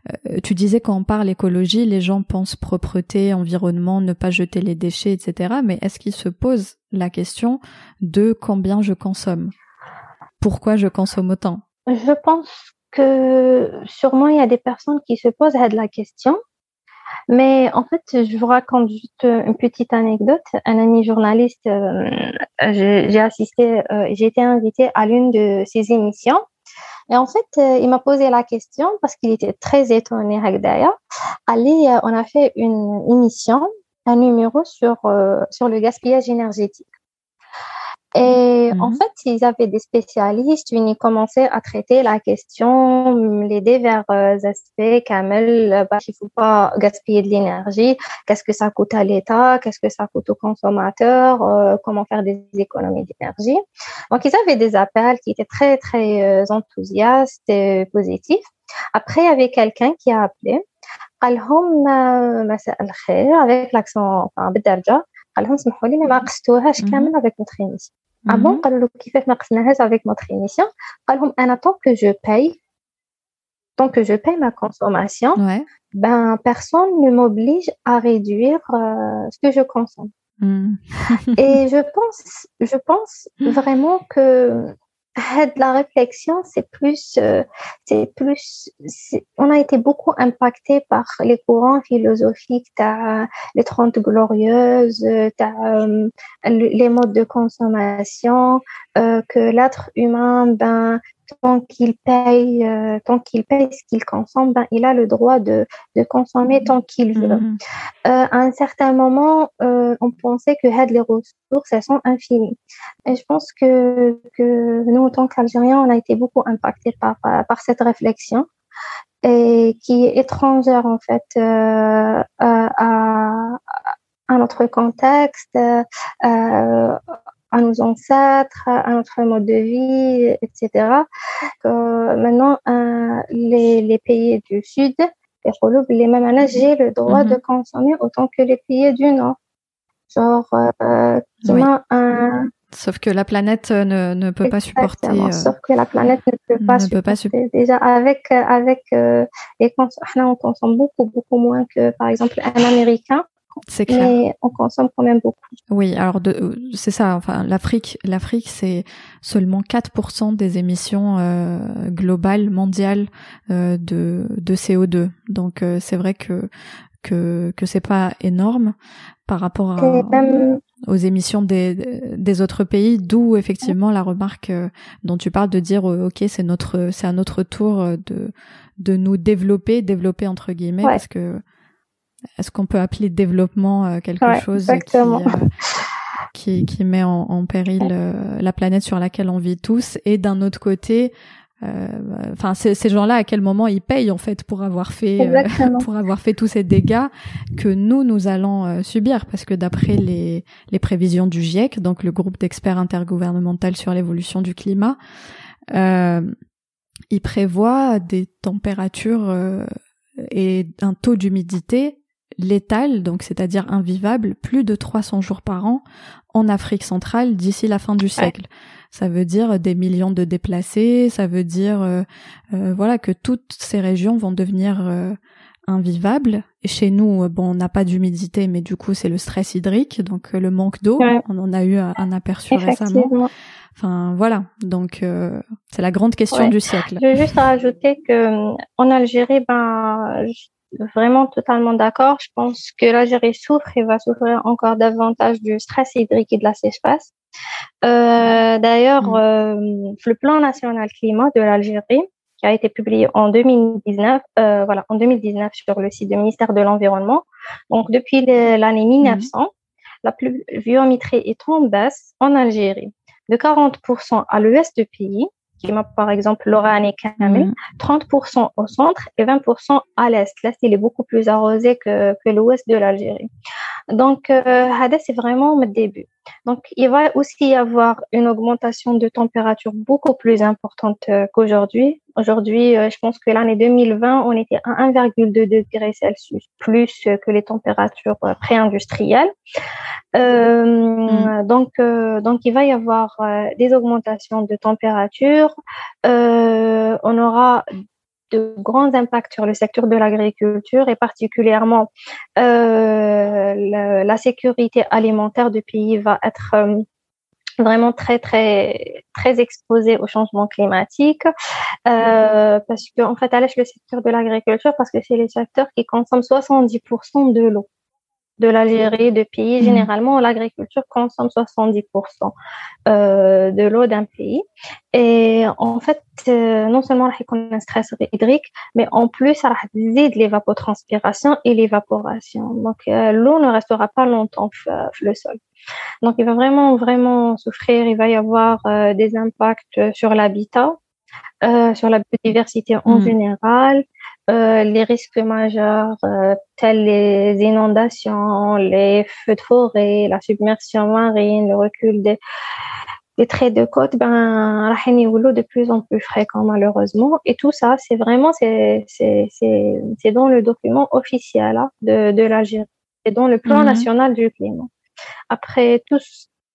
euh, tu disais quand on parle écologie, les gens pensent propreté, environnement, ne pas jeter les déchets, etc. Mais est-ce qu'ils se posent la question de combien je consomme Pourquoi je consomme autant? Je pense que sûrement il y a des personnes qui se posent la question. Mais en fait, je vous raconte juste une petite anecdote. Un ami journaliste, euh, j'ai assisté, euh, j'ai été invitée à l'une de ses émissions. Et en fait, euh, il m'a posé la question parce qu'il était très étonné d'ailleurs. Allez, on a fait une émission, un numéro sur le gaspillage énergétique. Et en mhm. fait, ils avaient des spécialistes, ils commençaient à traiter la question, les divers euh, aspects, Kamel, bah, il faut pas gaspiller de l'énergie, qu'est-ce que ça coûte à l'État, qu'est-ce que ça coûte aux consommateurs, euh, comment faire des économies d'énergie. Donc, ils avaient des appels qui étaient très, très euh, enthousiastes et positifs. Après, il y avait quelqu'un qui a appelé, avec l'accent, enfin, بالدرجة قال لهم اسمحوا لي ما قستوهاش كامل avec notre avant, mhm. avec notre émission, un tant que je paye, tant que je paye ma consommation, ben, personne ne m'oblige à réduire euh, ce que je consomme. Mhm. Et je pense, je pense vraiment que la réflexion, c'est plus, euh, c'est plus, on a été beaucoup impacté par les courants philosophiques, t'as les Trente Glorieuses, t'as euh, les modes de consommation, euh, que l'être humain, ben, tant qu'il paye, euh, tant qu'il paye ce qu'il consomme, ben, il a le droit de, de consommer tant qu'il veut. Mm-hmm. Euh, à un certain moment, euh, on pensait que les ressources, elles sont infinies. Et je pense que, que nous, en tant qu'Algériens, on a été beaucoup impactés par, par cette réflexion et qui est étrangère en fait à, à, notre contexte, à nos ancêtres, à notre mode de vie, etc. Que maintenant, euh, les, les, pays du Sud, les les mêmes j'ai le droit de mhm. consommer autant que les pays du Nord. Genre, euh, un, Sauf que la planète euh, ne, ne peut pas supporter. Euh, sauf que la planète ne peut pas, supporter. Peut pas supporter. Déjà avec avec euh, les on consomme beaucoup beaucoup moins que par exemple un Américain. C'est clair. Mais on consomme quand même beaucoup. Oui, alors c'est ça. Enfin, l'Afrique, l'Afrique, c'est seulement 4% des émissions euh, globales mondiales euh, de, de CO2. Donc euh, c'est vrai que que que c'est pas énorme par rapport à, aux émissions des des autres pays. D'où effectivement la remarque euh, dont tu parles de dire ok c'est notre c'est à notre tour de de nous développer, développer entre guillemets parce que est-ce qu'on peut appeler développement euh, quelque chose qui, euh, qui, qui, met en, en péril euh, la planète sur laquelle on vit tous? Et d'un autre côté, enfin ces gens-là, à quel moment ils payent en fait pour avoir fait pour avoir fait tous ces dégâts que nous nous allons subir? Parce que d'après les, les prévisions du GIEC, donc le groupe d'experts intergouvernemental sur l'évolution du climat, il prévoit des températures et un taux d'humidité létal, donc c'est-à-dire invivable, plus de 300 jours par an en Afrique centrale d'ici la fin du siècle. Ça veut dire des millions de déplacés, ça veut dire euh, euh, voilà que toutes ces régions vont devenir euh, invivables. Et chez nous, bon, on n'a pas d'humidité, mais du coup c'est le stress hydrique, donc le manque d'eau. On en a eu un, aperçu récemment. Enfin voilà, donc c'est la grande question du siècle. Je veux juste rajouter que en Algérie, ben vraiment totalement d'accord. Je pense que l'Algérie souffre et va souffrir encore davantage du stress hydrique et de la sécheresse. Euh, D'ailleurs, mm. euh, le plan national climat de l'Algérie, qui a été publié en 2019, euh, voilà, en 2019 sur le site du ministère de l'Environnement. Donc, depuis l'année 1900, mm. la pluviométrie est en baisse en Algérie de 40% à l'ouest du pays par exemple l'Oran et Kamel, 30% au centre et 20% à l'est. L'est, il est beaucoup plus arrosé que, que l'ouest de l'Algérie. Donc, euh, c'est vraiment le début. Donc, il va aussi y avoir une augmentation de température beaucoup plus importante euh, qu'aujourd'hui. Aujourd'hui, euh, je pense que l'année 2020, on était à 1,2 degrés Celsius plus que les températures euh, pré-industrielles. Mm. Donc, donc, il va y avoir des augmentations de température. on aura de grands impacts sur le secteur de l'agriculture et particulièrement euh, la, sécurité alimentaire du pays va être euh, vraiment très très très exposée au changement climatique. Euh, parce qu'en en fait allège le secteur de l'agriculture parce que c'est le secteur qui consomme 70% de l'eau de l'Algérie, de pays. Mhm. Généralement, l'agriculture consomme 70% euh, de l'eau d'un pays. Et en fait, euh, non seulement il y a un stress hydrique, mais en plus, ça va l'évapotranspiration et l'évaporation. Donc, euh, l'eau ne restera pas longtemps sur le sol. Donc, il va vraiment, vraiment souffrir. Il va y avoir des impacts sur l'habitat, sur la biodiversité en mhm. général, euh, les risques majeurs euh, tels les inondations, les feux de forêt, la submersion marine, le recul des, des traits de côte, ben, de plus en plus fréquent malheureusement. Et tout ça, c'est vraiment c'est c'est c'est dans le document officiel hein, de de l'Algérie, c'est dans le plan mhm. national du climat. Après tout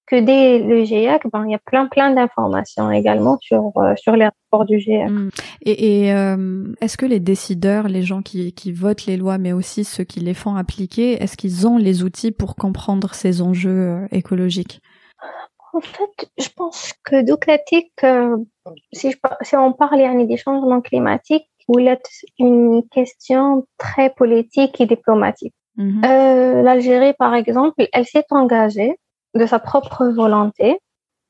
que dès le GIEC, ben, il y a plein plein d'informations également sur euh, sur les rapports du GIEC. Mm. Et, et euh, est-ce que les décideurs, les gens qui, qui votent les lois, mais aussi ceux qui les font appliquer, est-ce qu'ils ont les outils pour comprendre ces enjeux euh, écologiques? En fait, je pense que doclatique, euh, si, si on parle des changements climatiques, il est une question très politique et diplomatique. Mhm. Euh, L'Algérie, par exemple, elle s'est engagée de sa propre volonté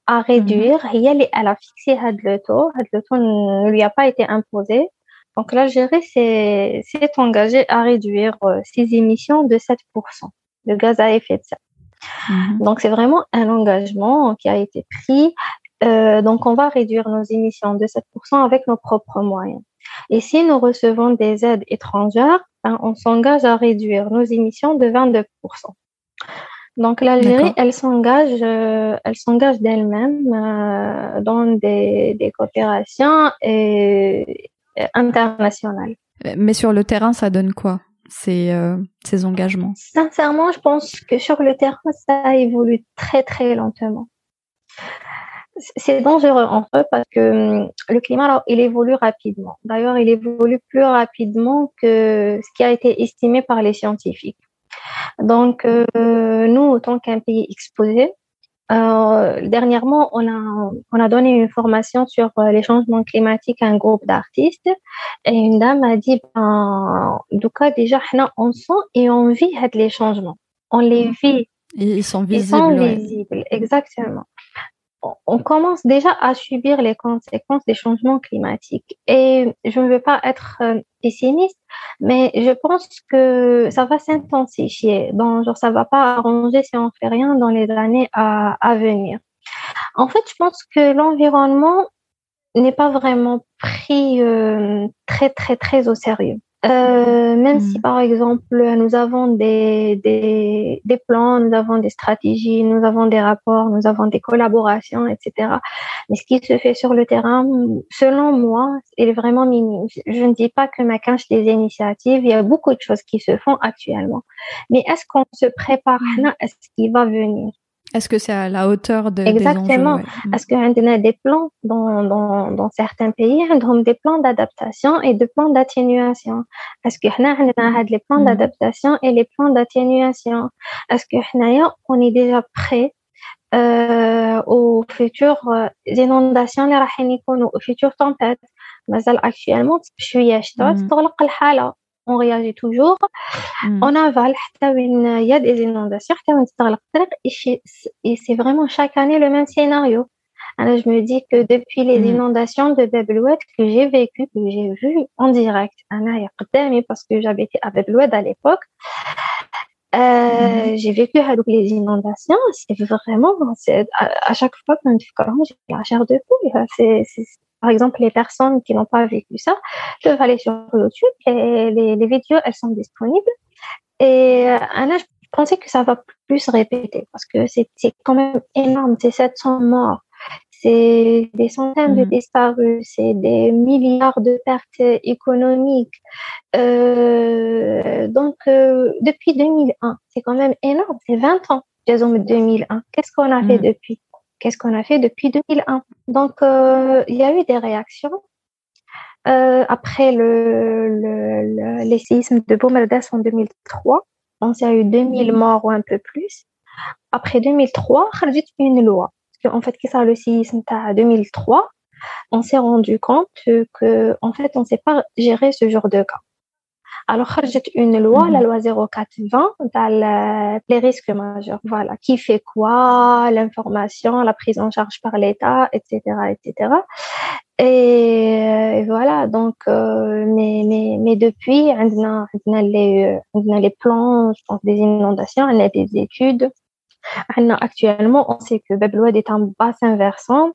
à réduire. Mhm. elle, a fixé le taux. Le taux ne lui a pas été imposé. Donc l'Algérie s'est engagée à réduire euh, ses émissions de 7% de gaz à effet de serre. Mhm. Donc c'est vraiment un engagement qui a été pris. Euh, donc on va réduire nos émissions de 7% avec nos propres moyens. Et si nous recevons des aides étrangères, ben, on s'engage à réduire nos émissions de 22%. Donc l'Algérie, elle s'engage, euh, elle s'engage d'elle-même euh, dans des, des coopérations et, internationales. Mais sur le terrain, ça donne quoi ces, euh, ces engagements? Sincèrement, je pense que sur le terrain, ça évolue très très lentement c'est dangereux en fait parce que hum, le climat, il évolue rapidement. D'ailleurs, il évolue plus rapidement que ce qui a été estimé par les scientifiques. Donc, euh, nous, autant qu'un pays exposé, euh, dernièrement, on a, on a donné une formation sur euh, les changements climatiques à un groupe d'artistes et une dame a dit, ben, du cas, déjà, on sent et on vit les changements. On les vit. Ils sont visibles. Ils sont visibles, exactement on commence déjà à subir les conséquences des changements climatiques. Et je ne veux pas être euh, pessimiste, mais je pense que ça va s'intensifier. Donc, genre, ça va pas arranger si on fait rien dans les années à, venir. En fait, je pense que l'environnement n'est pas vraiment pris euh, très, très, très au sérieux. Euh, même si, mm. par exemple, nous avons des, des, des, plans, nous avons des stratégies, nous avons des rapports, nous avons des collaborations, etc. Mais ce qui se fait sur le terrain, selon moi, il est vraiment minime. Je ne dis pas que ma cache des initiatives, il y a beaucoup de choses qui se font actuellement. Mais est-ce qu'on se prépare? À ce qui va venir? Est-ce que c'est à la hauteur de Exactement. Des enjeux, ouais. Parce qu'on a des plans dans, dans, dans certains pays, on a des plans mm. d'adaptation et des plans d'atténuation. Parce qu'on a les plans d'adaptation et les plans d'atténuation? Parce qu'on est déjà prêt euh, aux futures euh, inondations, les aux futures tempêtes? Mais actuellement, je suis à mm on réagit toujours mm. on avale il y a des inondations et c'est vraiment chaque année le même scénario alors je me dis que depuis les mm. inondations de Bebloued que j'ai vécu que j'ai vu en direct parce que j'habitais à Bebloued à l'époque euh, mm. j'ai vécu avec les inondations c'est vraiment à, à, chaque fois quand j'ai la chair de poule c'est par exemple, les personnes qui n'ont pas vécu ça peuvent aller sur YouTube et les, les vidéos, elles sont disponibles. Et euh, Anna, je pensais que ça va plus se répéter parce que c'est quand même énorme. C'est 700 morts, c'est des centaines de mm. disparus, c'est des milliards de pertes économiques. Euh, donc, euh, depuis 2001, c'est quand même énorme. C'est 20 ans, disons 2001. Qu'est-ce qu'on a fait mm. depuis? Qu'est-ce qu'on a fait depuis 2001 Donc, euh, il y a eu des réactions. Euh, après le, le, les séismes de Boumerdès en 2003, on s'est eu 2000 morts ou un peu plus. Après 2003, a une loi. Parce qu'en fait, qu'est-ce que le séisme à 2003 On s'est rendu compte que, en fait, on ne sait pas gérer ce genre de cas. Alors, j'ai une loi, la mhm. loi 0420, dans les risques majeurs. Voilà, qui fait quoi, l'information, la prise en charge par l'État, etc., etc. Et, voilà, donc, euh, mais, mais, mais depuis, on a, on a, les, on a les plans, je pense, des inondations, on a des études. Actuellement, on sait que Bablouad est un bassin versant,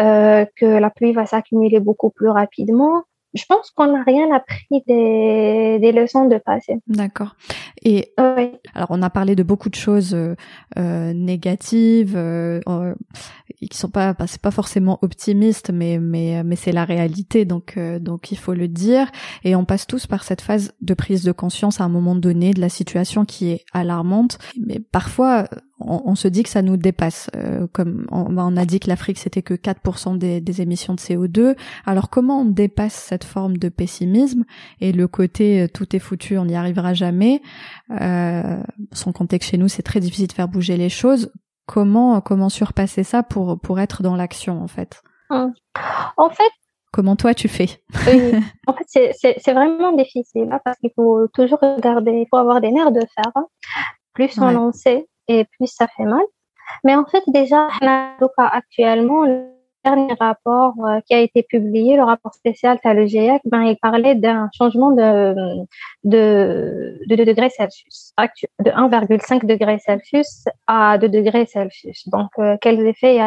euh, que la pluie va s'accumuler beaucoup plus rapidement, je pense qu'on n'a rien appris des, des, leçons de passé. D'accord. Et alors on a parlé de beaucoup de choses euh, euh négatives, euh, qui sont pas, c'est pas forcément optimistes, mais mais mais c'est la réalité, donc euh, donc il faut le dire. Et on passe tous par cette phase de prise de conscience à un moment donné de la situation qui est alarmante, mais parfois on, se dit que ça nous dépasse. Euh, comme on, on, a dit que l'Afrique c'était que 4% des, des, émissions de CO2. Alors comment on dépasse cette forme de pessimisme et le côté euh, tout est foutu, on n'y arrivera jamais? Euh, sans contexte chez nous, c'est très difficile de faire bouger les choses. comment comment surpasser ça pour pour être dans l'action en fait? Hum. En fait, comment toi tu fais? En fait, c'est vraiment difficile hein, parce qu'il faut toujours regarder, il faut avoir des nerfs de fer. Hein. Plus on en sait et plus ça fait mal. Mais en fait, déjà, actuellement, dernier rapport euh, qui a été publié, le rapport spécial à le GIEC, ben, il parlait d'un changement de, de, de 2 degrés Celsius, de 1,5 degrés Celsius à 2 degrés Celsius. Donc, euh, quels effets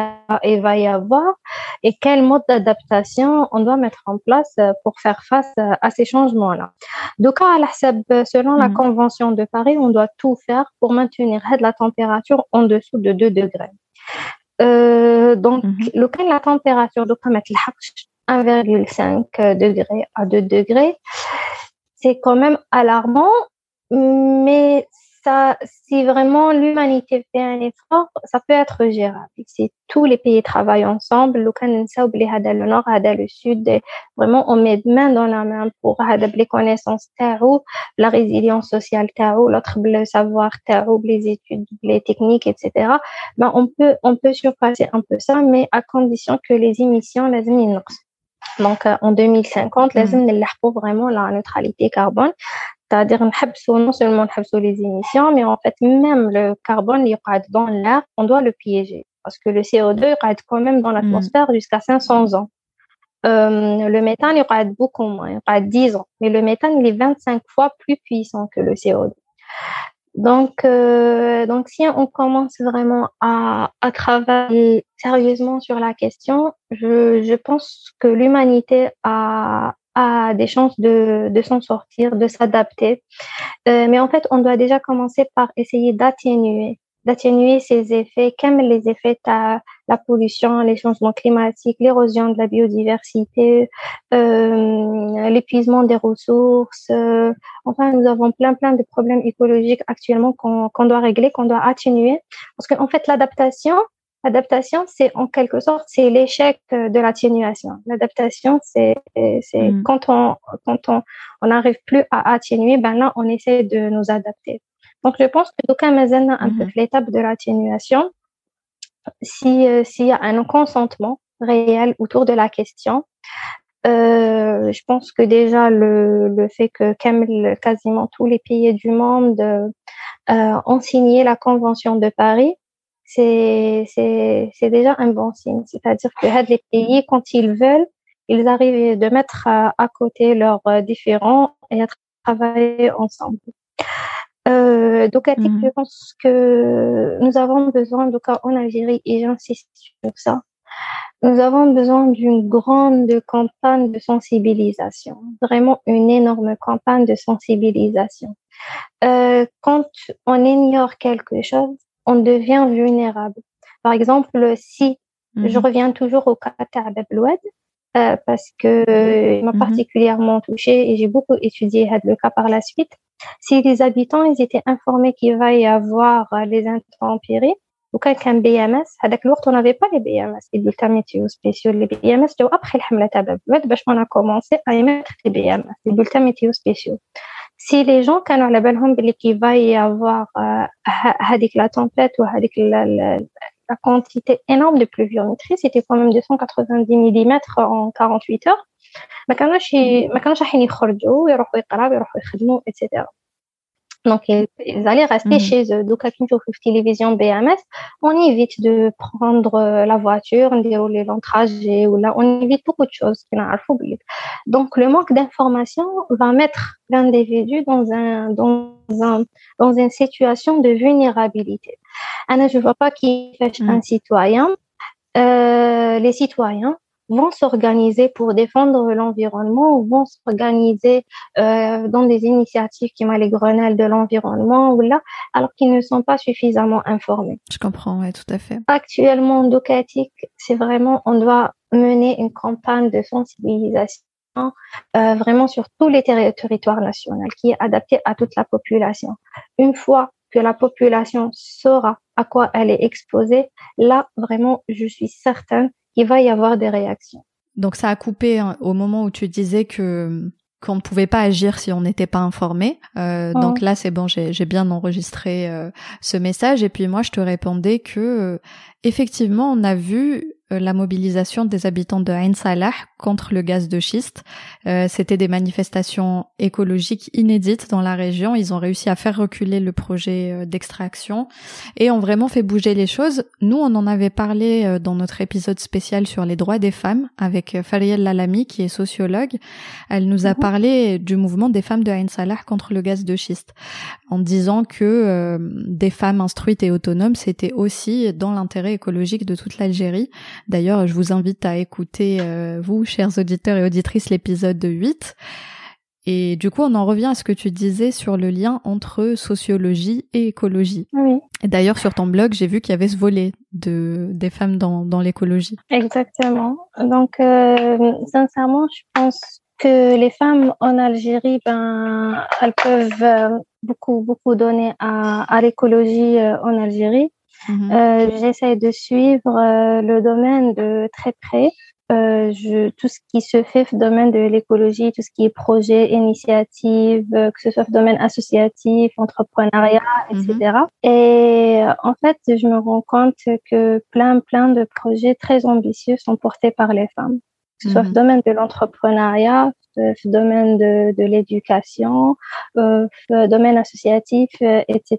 il va y avoir et quel mode d'adaptation on doit mettre en place pour faire face à ces changements-là? Donc, à la selon la mhm. Convention de Paris, on doit tout faire pour maintenir la température en dessous de 2 degrés. Euh, donc, mhm. le cas de la température de 1,5 degré à 2 degrés, c'est quand même alarmant, mais ça, si vraiment l'humanité fait un effort, ça peut être gérable. Si tous les pays travaillent ensemble, le Canada le Nord, le Sud, vraiment on met main dans la main pour les connaissances tarot, la résilience sociale tarot, l'autre le savoir tarot, les études, les techniques, etc. Ben on peut on peut surpasser un peu ça, mais à condition que les émissions les donc euh, en 2050, les mm. pour vraiment la neutralité carbone c'est-à-dire non seulement les émissions, mais en fait même le carbone il dans l'air, on doit le piéger parce que le CO2 il quand même dans l'atmosphère jusqu'à 500 ans. Euh, le méthane il reste beaucoup moins, il reste 10 ans, mais le méthane il est 25 fois plus puissant que le CO2. Donc, euh, donc si on commence vraiment à, à travailler sérieusement sur la question, je, je pense que l'humanité a, a des chances de, de s'en sortir, de s'adapter. Euh, mais en fait, on doit déjà commencer par essayer d'atténuer d'atténuer ces effets, comme les effets à la pollution, les changements climatiques, l'érosion de la biodiversité, euh, l'épuisement des ressources. Euh, enfin, nous avons plein plein de problèmes écologiques actuellement qu'on qu'on doit régler, qu'on doit atténuer, parce qu'en fait, l'adaptation, L'adaptation, c'est en quelque sorte, c'est l'échec de l'atténuation. L'adaptation, c'est c'est mm. quand on quand on on n'arrive plus à atténuer, ben là, on essaie de nous adapter. Donc, je pense que d'aucuns Mazen un peu mm-hmm. l'étape de l'atténuation. Si euh, s'il y a un consentement réel autour de la question, euh, je pense que déjà le, le fait que quasiment tous les pays du monde euh, ont signé la Convention de Paris, c'est c'est déjà un bon signe. C'est-à-dire que les pays, quand ils veulent, ils arrivent de mettre à, côté leurs euh, différents et à travailler ensemble. Euh, donc, mmh. je pense que nous avons besoin, donc en Algérie, et j'insiste sur ça, nous avons besoin d'une grande campagne de sensibilisation, vraiment une énorme campagne de sensibilisation. Euh, quand on ignore quelque chose, on devient vulnérable. Par exemple, si je mhm. reviens toujours au cas de euh, parce que euh, il m'a mhm. particulièrement touchée et j'ai beaucoup étudié le cas par la suite. Si les habitants ils étaient informés qu'il va y avoir les intempéries, ou quelqu'un BMS, à on n'avait pas les BMS, les bulletins météo spéciaux. Les BMS, après le on a commencé à émettre les BMS, les bulletins météo spéciaux si les gens كانوا على بالهم باللي كي va y avoir هذيك la tempête ou هذيك la, la, la quantité énorme de pluviométrie c'était quand même 290 mm en 48 heures ما كانوش ما كانوش رايحين يخرجوا ويروحوا يقراو ويروحوا يخدموا etc donc, ils allaient rester mmh. chez eux. Donc, télévision BMS, on évite de prendre euh, la voiture, on déroule l'entragé ou là, on évite beaucoup de choses. Donc, le manque d'information va mettre l'individu dans un, dans un, dans une situation de vulnérabilité. Anna, je vois pas qui fait un citoyen. Euh, les citoyens vont s'organiser pour défendre l'environnement ou vont s'organiser euh, dans des initiatives qui m'ont les grenelles de l'environnement ou là, alors qu'ils ne sont pas suffisamment informés. Je comprends, oui, tout à fait. Actuellement, Docatic, c'est vraiment, on doit mener une campagne de sensibilisation euh, vraiment sur tous les territoires nationaux qui est adaptée à toute la population. Une fois que la population saura à quoi elle est exposée, là, vraiment, je suis certaine il va y avoir des réactions. Donc ça a coupé hein, au moment où tu disais que qu'on ne pouvait pas agir si on n'était pas informé. Euh, oh. Donc là, c'est bon, j'ai bien enregistré euh, ce message. Et puis moi, je te répondais que euh, effectivement, on a vu la mobilisation des habitants de Ain Salah contre le gaz de schiste. Euh, C'était des manifestations écologiques inédites dans la région. Ils ont réussi à faire reculer le projet euh, d'extraction et ont vraiment fait bouger les choses. Nous, on en avait parlé euh, dans notre épisode spécial sur les droits des femmes avec Fariel Lalami, qui est sociologue. Elle nous a mhm. parlé du mouvement des femmes de Ain Salah contre le gaz de schiste, en disant que euh, des femmes instruites et autonomes, c'était aussi dans l'intérêt écologique de toute l'Algérie. D'ailleurs, je vous invite à écouter, euh, vous, chers auditeurs et auditrices, l'épisode 8. Et du coup, on en revient à ce que tu disais sur le lien entre sociologie et écologie. Oui. Et d'ailleurs, sur ton blog, j'ai vu qu'il y avait ce volet de des femmes dans, dans l'écologie. Exactement. Donc, euh, sincèrement, je pense que les femmes en Algérie, ben, elles peuvent euh, beaucoup, beaucoup donner à, à l'écologie en Algérie. Mhm. Euh, J'essaie de suivre euh, le domaine de très près. Euh, je, tout ce qui se fait dans le domaine de l'écologie, tout ce qui est projet, initiative, euh, que ce soit le domaine associatif, entrepreneuriat, etc. Mhm. Et en fait, je me rends compte que plein, plein de projets très ambitieux sont portés par les femmes que ce soit le mhm. domaine de l'entrepreneuriat, le domaine de, de l'éducation, euh, domaine associatif, euh, etc.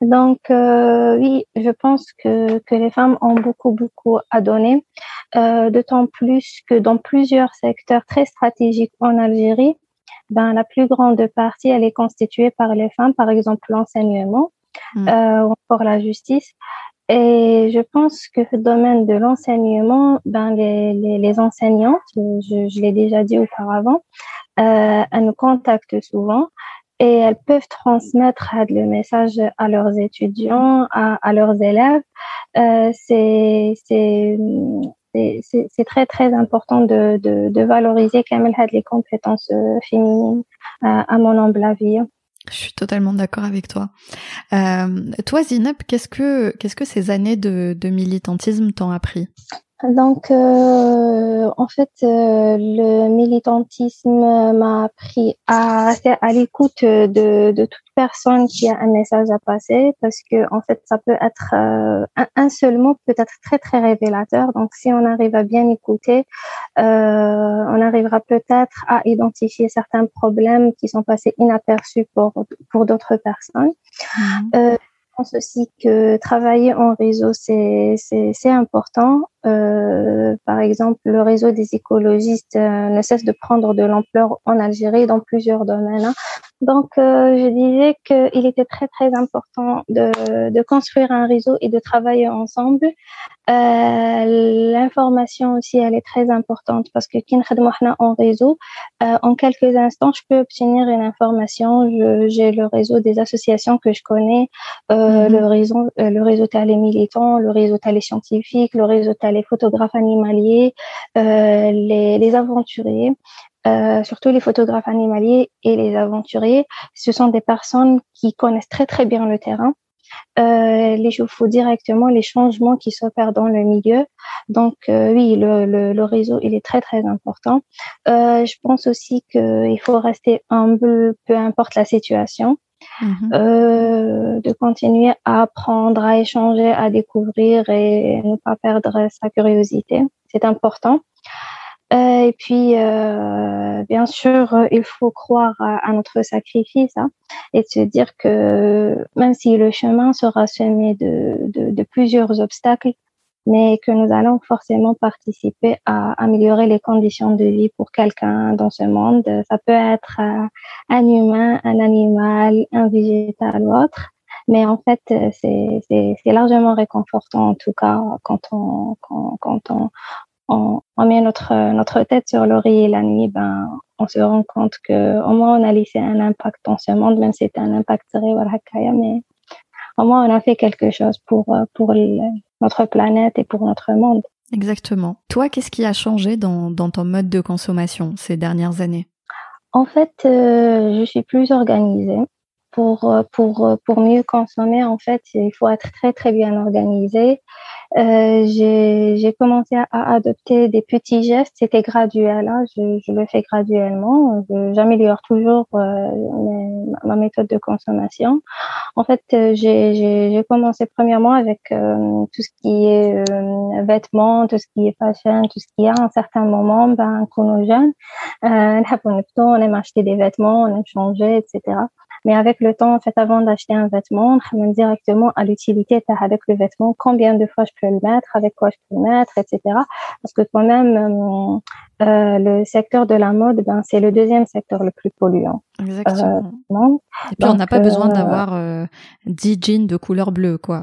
Donc euh, oui, je pense que, que les femmes ont beaucoup beaucoup à donner, euh, d'autant plus que dans plusieurs secteurs très stratégiques en Algérie, ben la plus grande partie elle est constituée par les femmes, par exemple l'enseignement. Mm. Euh, ou encore la justice. Et je pense que le domaine de l'enseignement, ben les, les, les, enseignantes, je, je l'ai déjà dit auparavant, euh, elles nous contactent souvent et elles peuvent transmettre le message à leurs étudiants, à, à leurs élèves. Euh, c'est c'est très très important de, de, de valoriser quand même les compétences euh, féminines à, à mon humble avis. Je suis totalement d'accord avec toi. Euh, toi, Zineb, qu'est-ce que qu'est-ce que ces années de, de militantisme t'ont appris? Donc, euh, en fait, euh, le militantisme m'a appris à rester à l'écoute de, de toute personne qui a un message à passer, parce que en fait, ça peut être euh, un, seul mot peut être très très révélateur. Donc, si on arrive à bien écouter, euh, on arrivera peut-être à identifier certains problèmes qui sont passés inaperçus pour pour d'autres personnes. Mmh. Je pense aussi que travailler en réseau, c'est important. Euh, par exemple, le réseau des écologistes euh, ne cesse de prendre de l'ampleur en Algérie dans plusieurs domaines. Donc, euh, je disais qu'il était très, très important de, de, construire un réseau et de travailler ensemble. Euh, L'information aussi, elle est très importante parce que en réseau, euh, en quelques instants, je peux obtenir une information. J'ai le réseau des associations que je connais, euh, mhm. le réseau, euh, le réseau Talé militant, le réseau Talé scientifique, le réseau Talé photographe animalier, les, les aventuriers. Euh, surtout les photographes animaliers et les aventuriers, ce sont des personnes qui connaissent très très bien le terrain. Euh, les faut directement les changements qui s'opèrent dans le milieu. Donc euh, oui, le, le, le, réseau il est très très important. Euh, je pense aussi qu'il faut rester humble, peu importe la situation. Euh, de continuer à apprendre, à échanger, à découvrir et ne pas perdre sa curiosité. C'est important. Euh, et puis, euh, bien sûr, il faut croire à, notre sacrifice hein, et se dire que même si le chemin sera semé de, de, de, plusieurs obstacles, mais que nous allons forcément participer à améliorer les conditions de vie pour quelqu'un dans ce monde. Ça peut être euh, un humain, un animal, un végétal ou autre. Mais en fait, c'est largement réconfortant, en tout cas, quand on, quand, quand on, on, on, met notre, notre tête sur l'oreiller la nuit, ben, on se rend compte que au moins on a laissé un impact dans ce monde, même si c'était un impact mais au moins on a fait quelque chose pour, pour notre planète et pour notre monde. Exactement. Toi, qu'est-ce qui a changé dans, dans ton mode de consommation ces dernières années? En fait, euh, je suis plus organisée. Pour, pour, pour mieux consommer, en fait, il faut être très, très bien organisé. Euh, j'ai commencé à, adopter des petits gestes. C'était graduel. Hein. Je, je, le fais graduellement. J'améliore toujours euh, ma méthode de consommation. En fait, euh, j'ai commencé premièrement avec euh, tout ce qui est euh, vêtements, tout ce qui est fashion, tout ce qui est à un certain moment, ben, quand on est jeune, on aime acheter des vêtements, on aime changer, etc. Mais avec le temps, en fait, avant d'acheter un vêtement, on même directement à l'utilité avec le vêtement, combien de fois je peux le mettre, avec quoi je peux le mettre, etc. Parce que quand même, euh, euh le secteur de la mode, ben, c'est le deuxième secteur le plus polluant. Exactement. Euh, et puis on n'a pas besoin euh, d'avoir euh, 10 jeans de couleur bleue, quoi.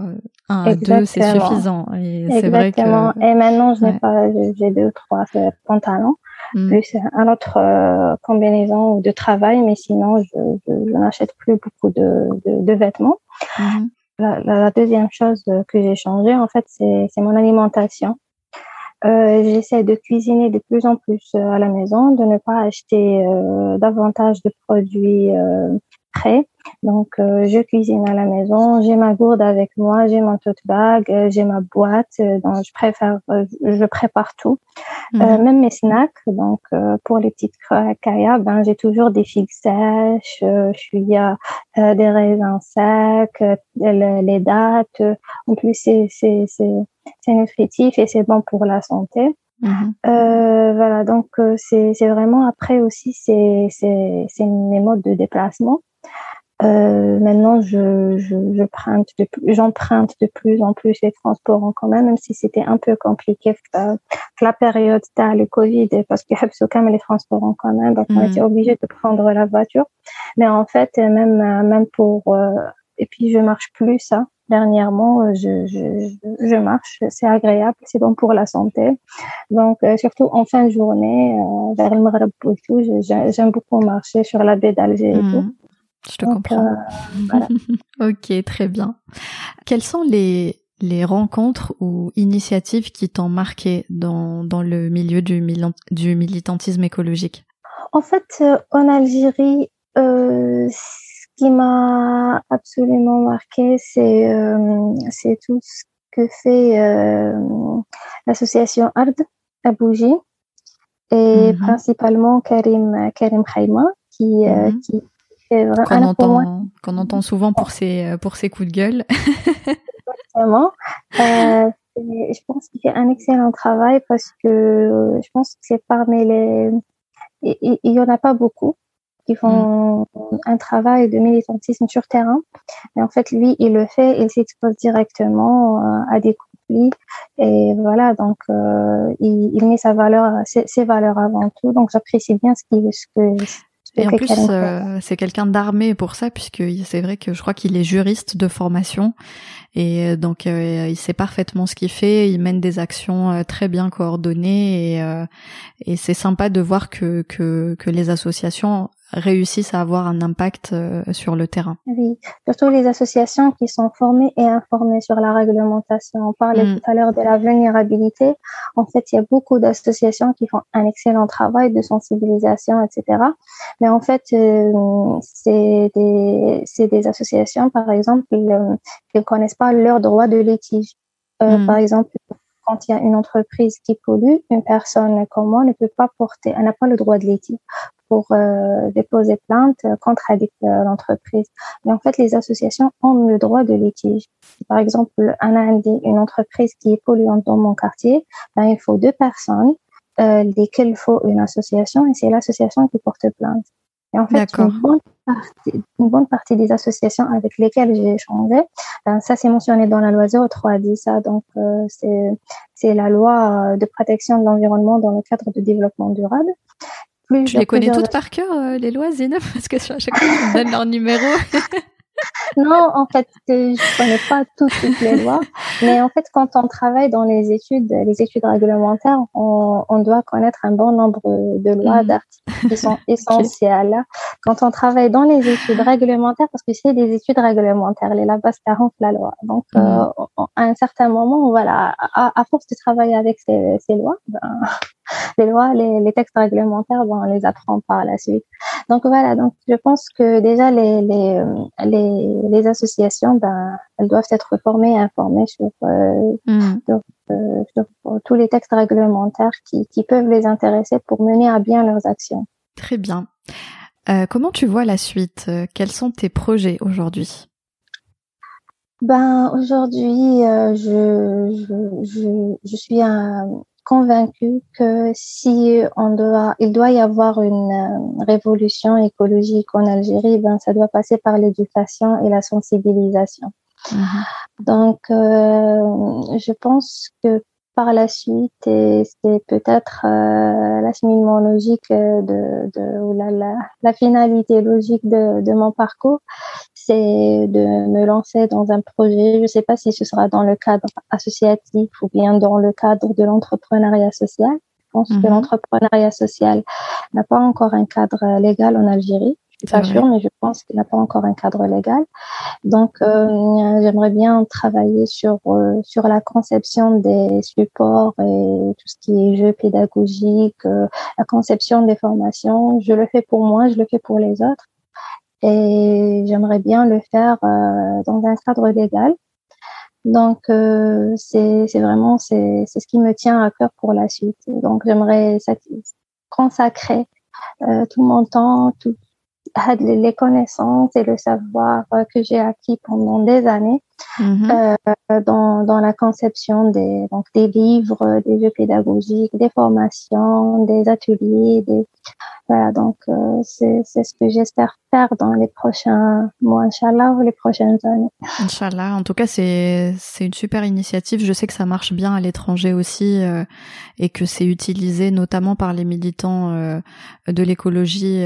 Un, deux, c'est suffisant. Et c'est vrai que. Et maintenant, je n'ai pas, j'ai deux, trois pantalons. Mm. plus un autre euh, combinaison de travail, mais sinon, je, je, n'achète plus beaucoup de, de, de vêtements. Mm-hmm. La, la, deuxième chose que j'ai changé, en fait, c'est mon alimentation. Euh, J'essaie de cuisiner de plus en plus euh, à la maison, de ne pas acheter euh, davantage de produits euh, prêt. Donc, euh, je cuisine à la maison, j'ai ma gourde avec moi, j'ai mon tote bag, euh, j'ai ma boîte. Euh, donc, je préfère, je prépare tout, mhm. même mes snacks. Donc, pour les petites caillas, ben, j'ai toujours des figues sèches, je suis à des raisins secs, les dates. En plus, c'est c'est c'est nutritif et c'est bon pour la santé. Mhm. Euh, voilà, donc c'est c'est vraiment après aussi c'est c'est c'est mes modes de déplacement. Euh, maintenant, je, je, je j'emprunte de plus en plus les transports en commun, même si c'était un peu compliqué euh, la période t'as le Covid, parce que quand même les transports en commun, donc on mm. était obligé de prendre la voiture. Mais en fait, même même pour euh, et puis je marche plus ça. Dernièrement, euh, je, je, je marche, c'est agréable, c'est bon pour la santé. Donc, surtout en fin de journée, vers le Maghreb et tout, j'aime beaucoup marcher sur la baie d'Alger et mm. tout. Je te comprends. Euh, ok, très bien. Quelles sont les, les rencontres ou initiatives qui t'ont marqué dans, dans le milieu du, du militantisme écologique? En fait, euh, en Algérie, euh, ce qui m'a absolument marqué, c'est euh, c'est tout ce que fait euh, l'association ARD à Bougie et mhm. principalement Karim Karim Khaïma qui, mhm. qui qu'on entend, qu'on entend souvent pour ses, pour ses coups de gueule. Exactement. Euh, je pense qu'il fait un excellent travail parce que je pense que c'est parmi les, il, y en a pas beaucoup qui font mm. un travail de militantisme sur terrain. Mais en fait, lui, il le fait, il s'expose directement euh, à des conflits. Et voilà, donc euh, il, il, met sa valeur, ses, ses, valeurs avant tout. Donc j'apprécie bien ce qu'il, ce que et en plus, euh, c'est quelqu'un d'armé pour ça, puisque c'est vrai que je crois qu'il est juriste de formation, et euh, donc euh, il sait parfaitement ce qu'il fait. Il mène des actions très bien coordonnées, et, et c'est sympa de voir que, que, que les associations réussissent à avoir un impact euh, sur le terrain. Oui, surtout les associations qui sont formées et informées sur la réglementation. On parlait mm. tout à l'heure de la vulnérabilité. En fait, il y a beaucoup d'associations qui font un excellent travail de sensibilisation, etc. Mais en fait, euh, c'est des, des associations, par exemple, qui ne connaissent pas leurs droits de litige. Euh, mm. Par exemple, quand il y a une entreprise qui pollue, une personne comme moi ne peut pas porter, elle n'a pas le droit de litige pour euh, déposer plainte contre l'entreprise. Mais en fait, les associations ont le droit de litige. Par exemple, une entreprise qui est polluante dans mon quartier, ben, il faut deux personnes, euh, desquelles il faut une association, et c'est l'association qui porte plainte. Et en fait, une bonne, partie, une bonne partie des associations avec lesquelles j'ai échangé, ben, ça c'est mentionné dans la loi 0310, ça. Donc, euh, c'est la loi de protection de l'environnement dans le cadre du développement durable. Tu les connais toutes par cœur, euh, les lois, Zénep Parce que à chaque fois, tu me donnes leur numéro. non, en fait, je connais pas toutes, les lois, mais en fait, quand on travaille dans les études, les études réglementaires, on, on doit connaître un bon nombre de lois, mm. d'articles qui sont essentiels. Quand on travaille dans les études réglementaires, parce que c'est des études réglementaires, les labas rentrent la loi. Donc, euh, à un certain moment, voilà, à, à force de travailler avec ces, ces lois, ben, les lois, les, les, textes réglementaires, bon, on les apprend par la suite. Donc voilà, donc je pense que déjà les, les, les, les associations, ben, elles doivent être formées et informées sur, euh, mm. sur, euh, sur, tous les textes réglementaires qui, qui peuvent les intéresser pour mener à bien leurs actions. Très bien. Euh, comment tu vois la suite? Quels sont tes projets aujourd'hui? Ben aujourd'hui, euh, je, je, je, je, suis un, convaincu que si on doit, il doit y avoir une euh, révolution écologique en Algérie, ben ça doit passer par l'éducation et la sensibilisation. Mm-hmm. Donc, euh, je pense que par la suite, et c'est peut-être euh, l'acheminement logique de, de ou la, la, la, finalité logique de, de mon parcours, c'est de me lancer dans un projet. Je ne sais pas si ce sera dans le cadre associatif ou bien dans le cadre de l'entrepreneuriat social. Je pense que mhm. l'entrepreneuriat social n'a pas encore un cadre légal en Algérie. Je suis pas sûre, mais je pense qu'il n'a pas encore un cadre légal. Donc, euh, j'aimerais bien travailler sur euh, sur la conception des supports et tout ce qui est jeux pédagogiques, euh, la conception des formations. Je le fais pour moi, je le fais pour les autres et j'aimerais bien le faire euh, dans un cadre légal. Donc euh, c'est vraiment c'est ce qui me tient à cœur pour la suite. Donc j'aimerais consacrer euh, tout mon temps, tout, les connaissances et le savoir que j'ai acquis pendant des années mm-hmm. euh, dans, dans la conception des, donc des livres, des jeux pédagogiques, des formations, des ateliers, des, voilà, donc euh, c'est ce que j'espère faire dans les prochains mois, Inch'Allah, ou les prochaines années. Inch'Allah, en tout cas, c'est une super initiative. Je sais que ça marche bien à l'étranger aussi euh, et que c'est utilisé notamment par les militants euh, de l'écologie,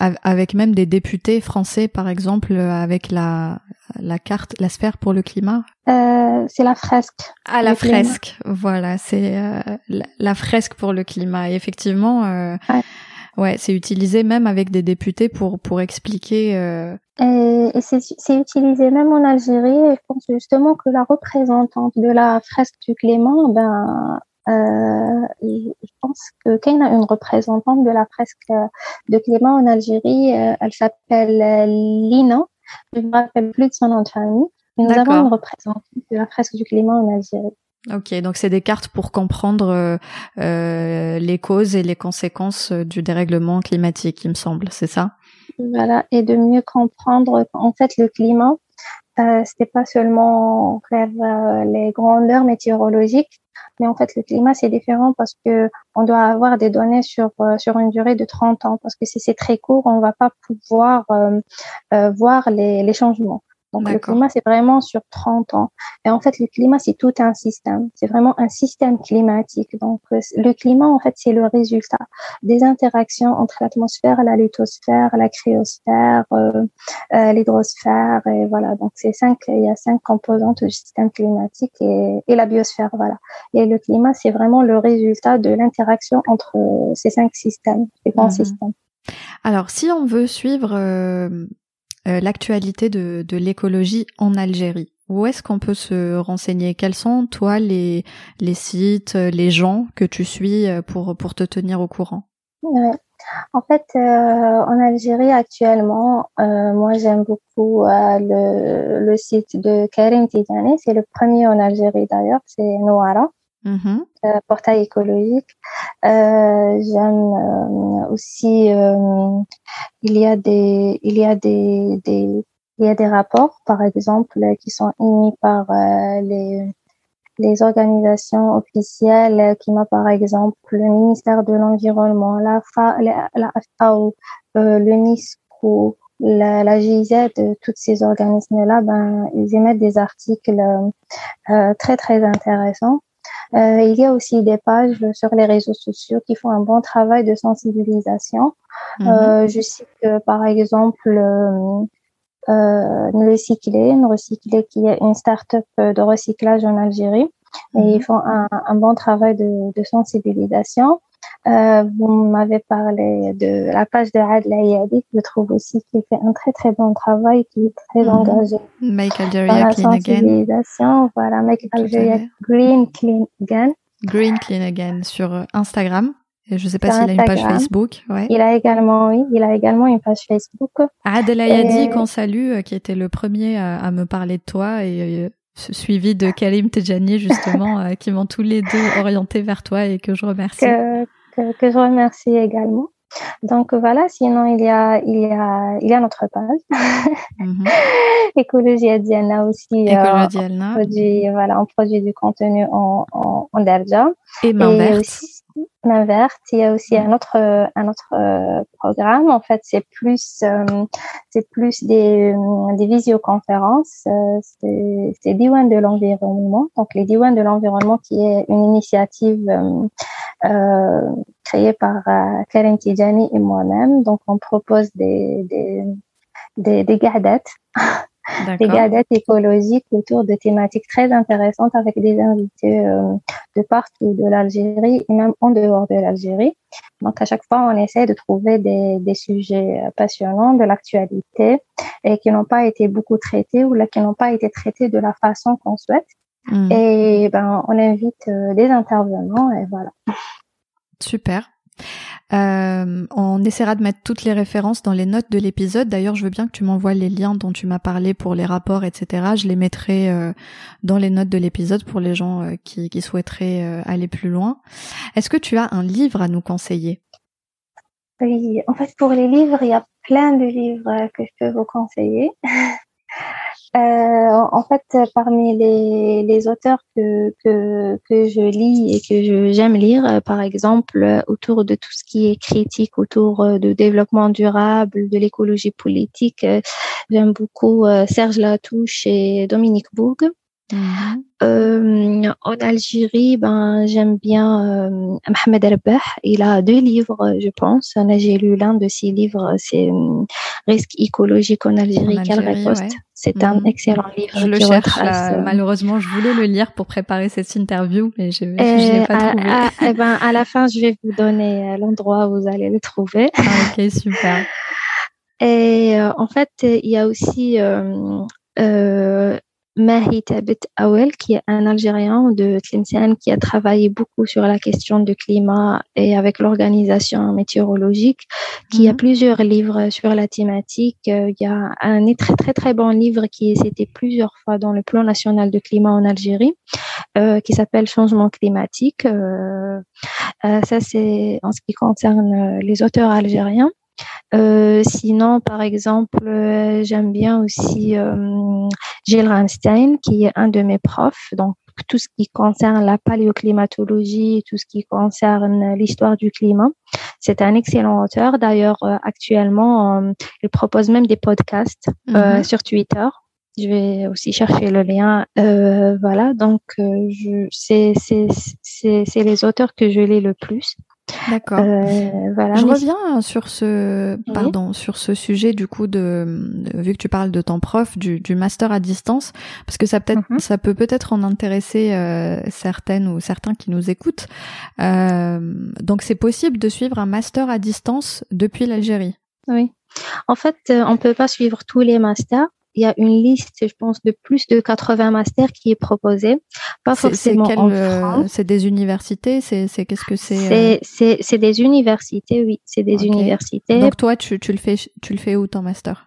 avec même des députés français, par exemple, avec la, la carte, la sphère pour le climat? c'est la fresque. Ah, la fresque, voilà, c'est la, fresque pour le climat. Et effectivement... Ouais Ouais, c'est utilisé même avec des députés pour pour expliquer. Euh... Et, et c'est utilisé même en Algérie. Et je pense justement que la représentante de la fresque du Clément, ben, euh, je pense que quand a une représentante de la fresque de Clément en Algérie, euh, elle s'appelle euh, Lina. Je ne me rappelle plus de son nom de famille. Mais nous avons une représentante de la fresque du Clément en Algérie. Ok, donc c'est des cartes pour comprendre euh, euh, les causes et les conséquences euh, du dérèglement climatique, il me semble, c'est ça? Voilà, et de mieux comprendre en fait le climat. Euh, c'était pas seulement euh, les grandeurs météorologiques, mais en fait le climat c'est différent parce que on doit avoir des données sur sur une durée de 30 ans parce que si c'est très court, on va pas pouvoir voir les, les changements. Donc le climat, c'est vraiment sur 30 ans. Et en fait, le climat, c'est tout un système. C'est vraiment un système climatique. Donc euh, le climat, en fait, c'est le résultat des interactions entre l'atmosphère, la lithosphère, la cryosphère, euh, euh, l'hydrosphère. Et voilà, donc c'est cinq, il y a cinq composantes du système climatique et, et la biosphère. Voilà. Et le climat, c'est vraiment le résultat de l'interaction entre ces cinq systèmes, ces grands mhm. systèmes. Alors, si on veut suivre euh, euh, l'actualité de, de l'écologie en Algérie. Où est-ce qu'on peut se renseigner? Quels sont, toi, les, les sites, euh, les gens que tu suis euh, pour, pour te tenir au courant? En fait, euh, en Algérie actuellement, euh, moi j'aime beaucoup euh, le, le site de Karim Tidjani. C'est le premier en Algérie d'ailleurs, c'est Noara. Mm-hmm. Euh, portail écologique. Euh, J'aime euh, aussi, euh, il y a des, il y a des, des, il y a des rapports, par exemple, qui sont émis par les les organisations officielles qui m'ont par exemple le ministère de l'environnement, la, FA, la, la FAO, euh, la, la GIZ, tous ces organismes-là, ben, ils émettent des articles euh, très très intéressants. Euh, il y a aussi des pages sur les réseaux sociaux qui font un bon travail de sensibilisation. Mhm. Euh, je sais que par exemple euh, euh, Recycler, Recycler qui est une start-up de recyclage en Algérie, et ils mhm. font un, un bon travail de, de sensibilisation. Euh, vous m'avez parlé de la page de Adla Yadi, je trouve aussi qu'il fait un très très bon travail, qui est très mm -hmm. engagé. Make Algeria clean again. Voilà, Make Algeria green clean again. Green clean again sur Instagram Et je sais pas s'il a une page Facebook. Ouais. Il a également, oui, il a également une page Facebook. Adel Ayadi, qu'on salue, qui était le premier à, me parler de toi et suivi de Kalim Tejani justement, qui m'ont tous les deux orientés vers toi et que je remercie. Que, que, que je remercie également. Donc voilà, sinon il y a il y a il y a notre page mm-hmm. Écologie Adiana aussi. Euh, Écologie On produit voilà, on produit du contenu en en, en Darja. Et main verte. main verte. Il y a aussi un autre un autre euh, programme. En fait, c'est plus euh, c'est plus des des visioconférences. c'est c'est Diwan de l'environnement. Donc les Diwan de l'environnement qui est une initiative euh, créé par euh, Karen Tijani et moi-même. Donc, on propose des, des, des, des gardettes, des gardettes écologiques autour de thématiques très intéressantes avec des invités euh, de partout de l'Algérie et même en dehors de l'Algérie. Donc, à chaque fois, on essaie de trouver des, des sujets passionnants de l'actualité et qui n'ont pas été beaucoup traités ou là, qui n'ont pas été traités de la façon qu'on souhaite. Hmm. Et ben, on invite euh, des intervenants et voilà. Super. Euh, on essaiera de mettre toutes les références dans les notes de l'épisode. D'ailleurs, je veux bien que tu m'envoies les liens dont tu m'as parlé pour les rapports, etc. Je les mettrai euh, dans les notes de l'épisode pour les gens euh, qui, qui, souhaiteraient aller plus loin. Est-ce que tu as un livre à nous conseiller? Oui, en fait, pour les livres, il y a plein de livres que je peux vous conseiller. Euh, en fait, parmi les, auteurs que, que, que, je lis et que j'aime lire, euh, par exemple, autour de tout ce qui est critique, autour euh, de développement durable, de l'écologie politique, j'aime beaucoup Serge Latouche et Dominique Bourg. Mhm. Euh, en Algérie, ben j'aime bien euh, Mohamed Arbah. Il a deux livres, je pense. J'ai lu l'un de ses livres, c'est euh, Risque écologique en Algérie, quelle riposte. C'est un mhm. excellent livre. Je le cherche. Euh, malheureusement, je voulais le lire pour préparer cette interview, mais je ne l'ai pas trouvé. À, eh ben, à la fin, je vais vous donner l'endroit où vous allez le trouver. Ah, ok, super. Et en fait, il y a aussi euh, Mahi Tabit Awel, qui est un Algérien de Tlemcen qui a travaillé beaucoup sur la question du climat et avec l'organisation météorologique, qui a mhm. plusieurs livres sur la thématique. Euh, il y a un très très très bon livre qui est cité plusieurs fois dans le plan national de climat en Algérie, euh, qui s'appelle Changement climatique. Euh, ça c'est en ce qui concerne les auteurs algériens. Euh, sinon, par exemple, euh, j'aime bien aussi euh, Gilles Reinstein, qui est un de mes profs. Donc, tout ce qui concerne la paléoclimatologie, tout ce qui concerne l'histoire du climat. C'est un excellent auteur. D'ailleurs, actuellement, il propose même des podcasts mm-hmm. sur Twitter. Je vais aussi chercher le lien. voilà, donc c'est les auteurs que je lis le plus. D'accord. Euh, voilà, je reviens sur ce, pardon, sur ce sujet du coup de, vu que tu parles de ton prof, du, du master à distance, parce que ça peut-être, mhm. ça peut peut-être en intéresser euh, certaines ou certains qui nous écoutent. Euh, donc c'est possible de suivre un master à distance depuis l'Algérie? Oui. En fait, euh, on peut pas suivre tous les masters, il y a une liste, je pense, de plus de 80 masters qui est proposée. Pas forcément en euh, France. C'est des universités, c'est qu'est-ce que c'est C'est c'est des universités, oui, c'est des universités. Donc toi, tu, tu le fais, tu le fais où ton master?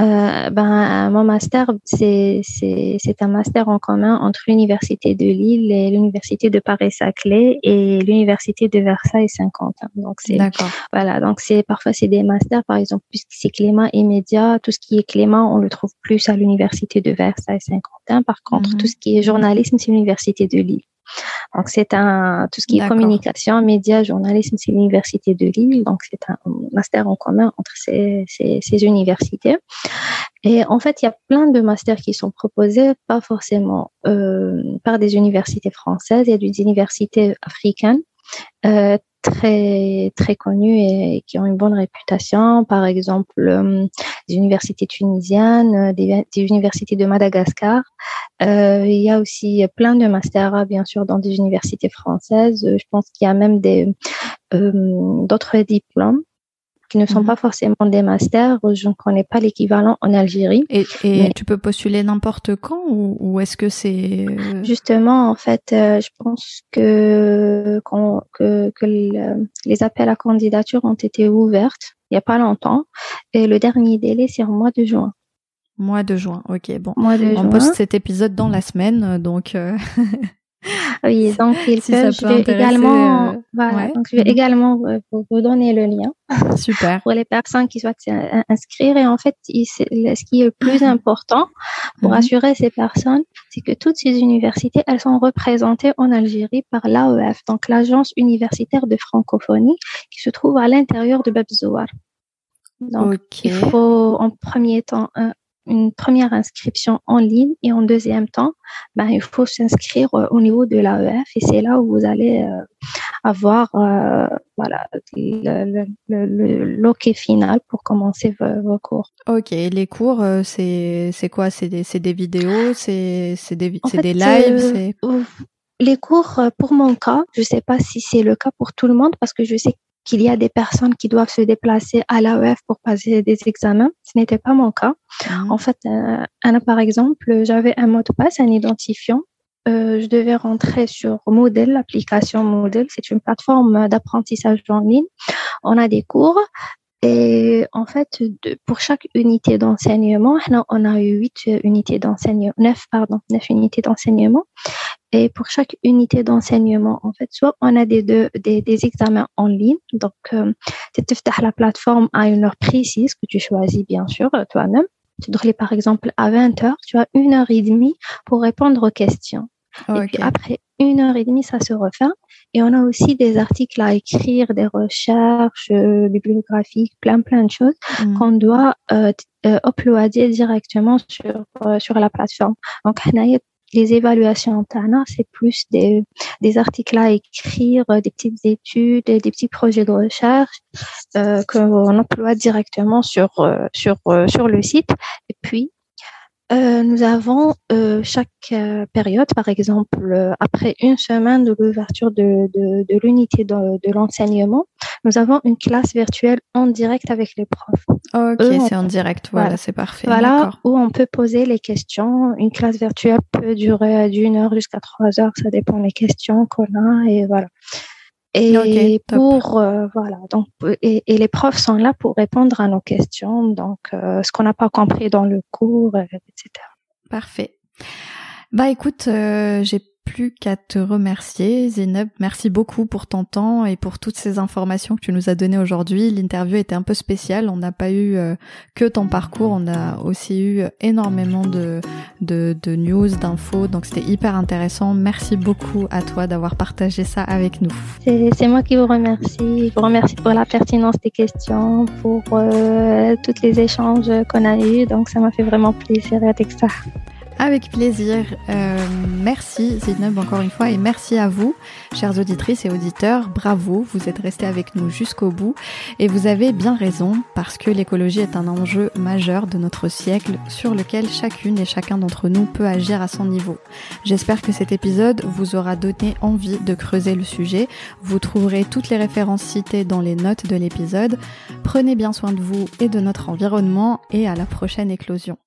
Euh, ben, mon master, c'est un master en commun entre l'Université de Lille et l'Université de Paris-Saclay et l'Université de Versailles-Saint-Quentin. Donc, c'est, voilà. Donc, c'est, parfois, c'est des masters, par exemple, puisque c'est climat immédiat, tout ce qui est climat, on le trouve plus à l'Université de Versailles-Saint-Quentin. Par contre, mhm. tout ce qui est journalisme, c'est l'Université de Lille. Donc c'est un tout ce qui est communication, médias, journalisme, c'est l'université de Lille. Donc c'est un master en commun entre ces, ces, ces, universités. Et en fait, il y a plein de masters qui sont proposés, pas forcément euh, par des universités françaises, il y a des universités africaines. Euh, très très connus et qui ont une bonne réputation. Par exemple, euh, des universités tunisiennes, euh, des, universités de Madagascar. Euh, il y a aussi plein de masters, bien sûr, dans des universités françaises. Je pense qu'il y a même des d'autres diplômes. Qui ne sont Mhm. pas forcément des masters. Je ne connais pas l'équivalent en Algérie. Et, et Mais- tu peux postuler n'importe quand ou, ou est-ce que c'est euh, Justement, en fait, euh, je pense que, qu'on- que, que le- les appels à candidature ont été ouvertes il n'y a pas longtemps. Et le dernier délai, c'est en mois de juin. mois de juin Ok, bon. Mois de On juin. poste cet épisode dans la semaine, donc euh, Oui, donc il Si peut je vais également, euh, voilà, ouais. donc je vais Mhm. également euh, vous, vous donner le lien super. pour les personnes qui souhaitent s'in- inscrire. Et en fait, il- ce qui est le plus important pour Mhm. assurer ces personnes, c'est que toutes ces universités, elles sont représentées en Algérie par l'AEF, donc l'Agence universitaire de francophonie, qui se trouve à l'intérieur de Babzouar. Donc, il faut en premier temps une première inscription en ligne et en deuxième temps, ben, il faut s'inscrire euh, au niveau de l'AEF et c'est là où vous allez euh, avoir euh, voilà, le, le, le, le loquet final pour commencer vos, vos cours. Ok, les cours, c'est c'est quoi? C'est des c'est des vidéos, c'est c'est des c'est fait, des lives, euh, les cours, pour mon cas, je ne sais pas si c'est le cas pour tout le monde parce que je sais qu'il y a des personnes qui doivent se déplacer à l'AEF pour passer des examens. Ce n'était pas mon cas. Mhm. En fait, euh, Anna, par exemple, j'avais un mot de passe, un identifiant. Euh, je devais rentrer sur Moodle, l'application Moodle. C'est une plateforme d'apprentissage en ligne. On a des cours. Et en fait, de- pour chaque unité d'enseignement, on a eu huit unités d'enseignement, neuf, pardon, neuf unités d'enseignement. Et pour chaque unité d'enseignement, en fait, soit on a des, deux, des, des examens en ligne, donc euh, tu ouvres la plateforme à une heure précise que tu choisis, bien sûr, euh, toi-même. Tu dois aller, par exemple, à 20h, tu as une heure et demie pour répondre aux questions. Okay. Et puis après une heure et demie, ça se referme. Et on a aussi des articles à écrire, des recherches euh, bibliographiques, plein, plein de choses mm. qu'on doit euh, euh, uploader directement sur, euh, sur la plateforme. Donc, les évaluations TANA, hein, c'est plus des, des, articles à écrire, euh, des petites études, euh, des petits projets de recherche euh, qu'on emploie directement sur, euh, sur, sur le site. Et puis, euh, nous avons euh, chaque euh, période, par exemple, euh, après une semaine de l'ouverture de, de, de l'unité de, de l'enseignement, nous avons une classe virtuelle en direct avec les profs. Ok, c'est en direct. Voilà, voilà. c'est parfait. Voilà, où on peut poser les questions. Une classe virtuelle peut durer d'une heure jusqu'à trois heures, ça dépend des questions qu'on a et voilà. Et pour euh, voilà, donc et, et les profs sont là pour répondre à nos questions, donc euh, ce qu'on n'a pas compris dans le cours, etc. Parfait. Bah écoute, euh, j'ai plus qu'à te remercier, Zineb. Merci beaucoup pour ton temps et pour toutes ces informations que tu nous as données aujourd'hui. L'interview était un peu spéciale. On n'a pas eu euh, que ton parcours, on a aussi eu énormément de, de, de news, d'infos. Donc c'était hyper intéressant. Merci beaucoup à toi d'avoir partagé ça avec nous. C'est moi qui vous remercie. Je vous remercie pour la pertinence des questions, pour euh, tous les échanges qu'on a eus. Donc, ça m'a fait vraiment plaisir avec ça. Avec plaisir. Euh, merci Zineb encore une fois et merci à vous, chères auditrices et auditeurs. Bravo, vous êtes restés avec nous jusqu'au bout et vous avez bien raison parce que l'écologie est un enjeu majeur de notre siècle sur lequel chacune et chacun d'entre nous peut agir à son niveau. J'espère que cet épisode vous aura donné envie de creuser le sujet. Vous trouverez toutes les références citées dans les notes de l'épisode. Prenez bien soin de vous et de notre environnement et à la prochaine éclosion.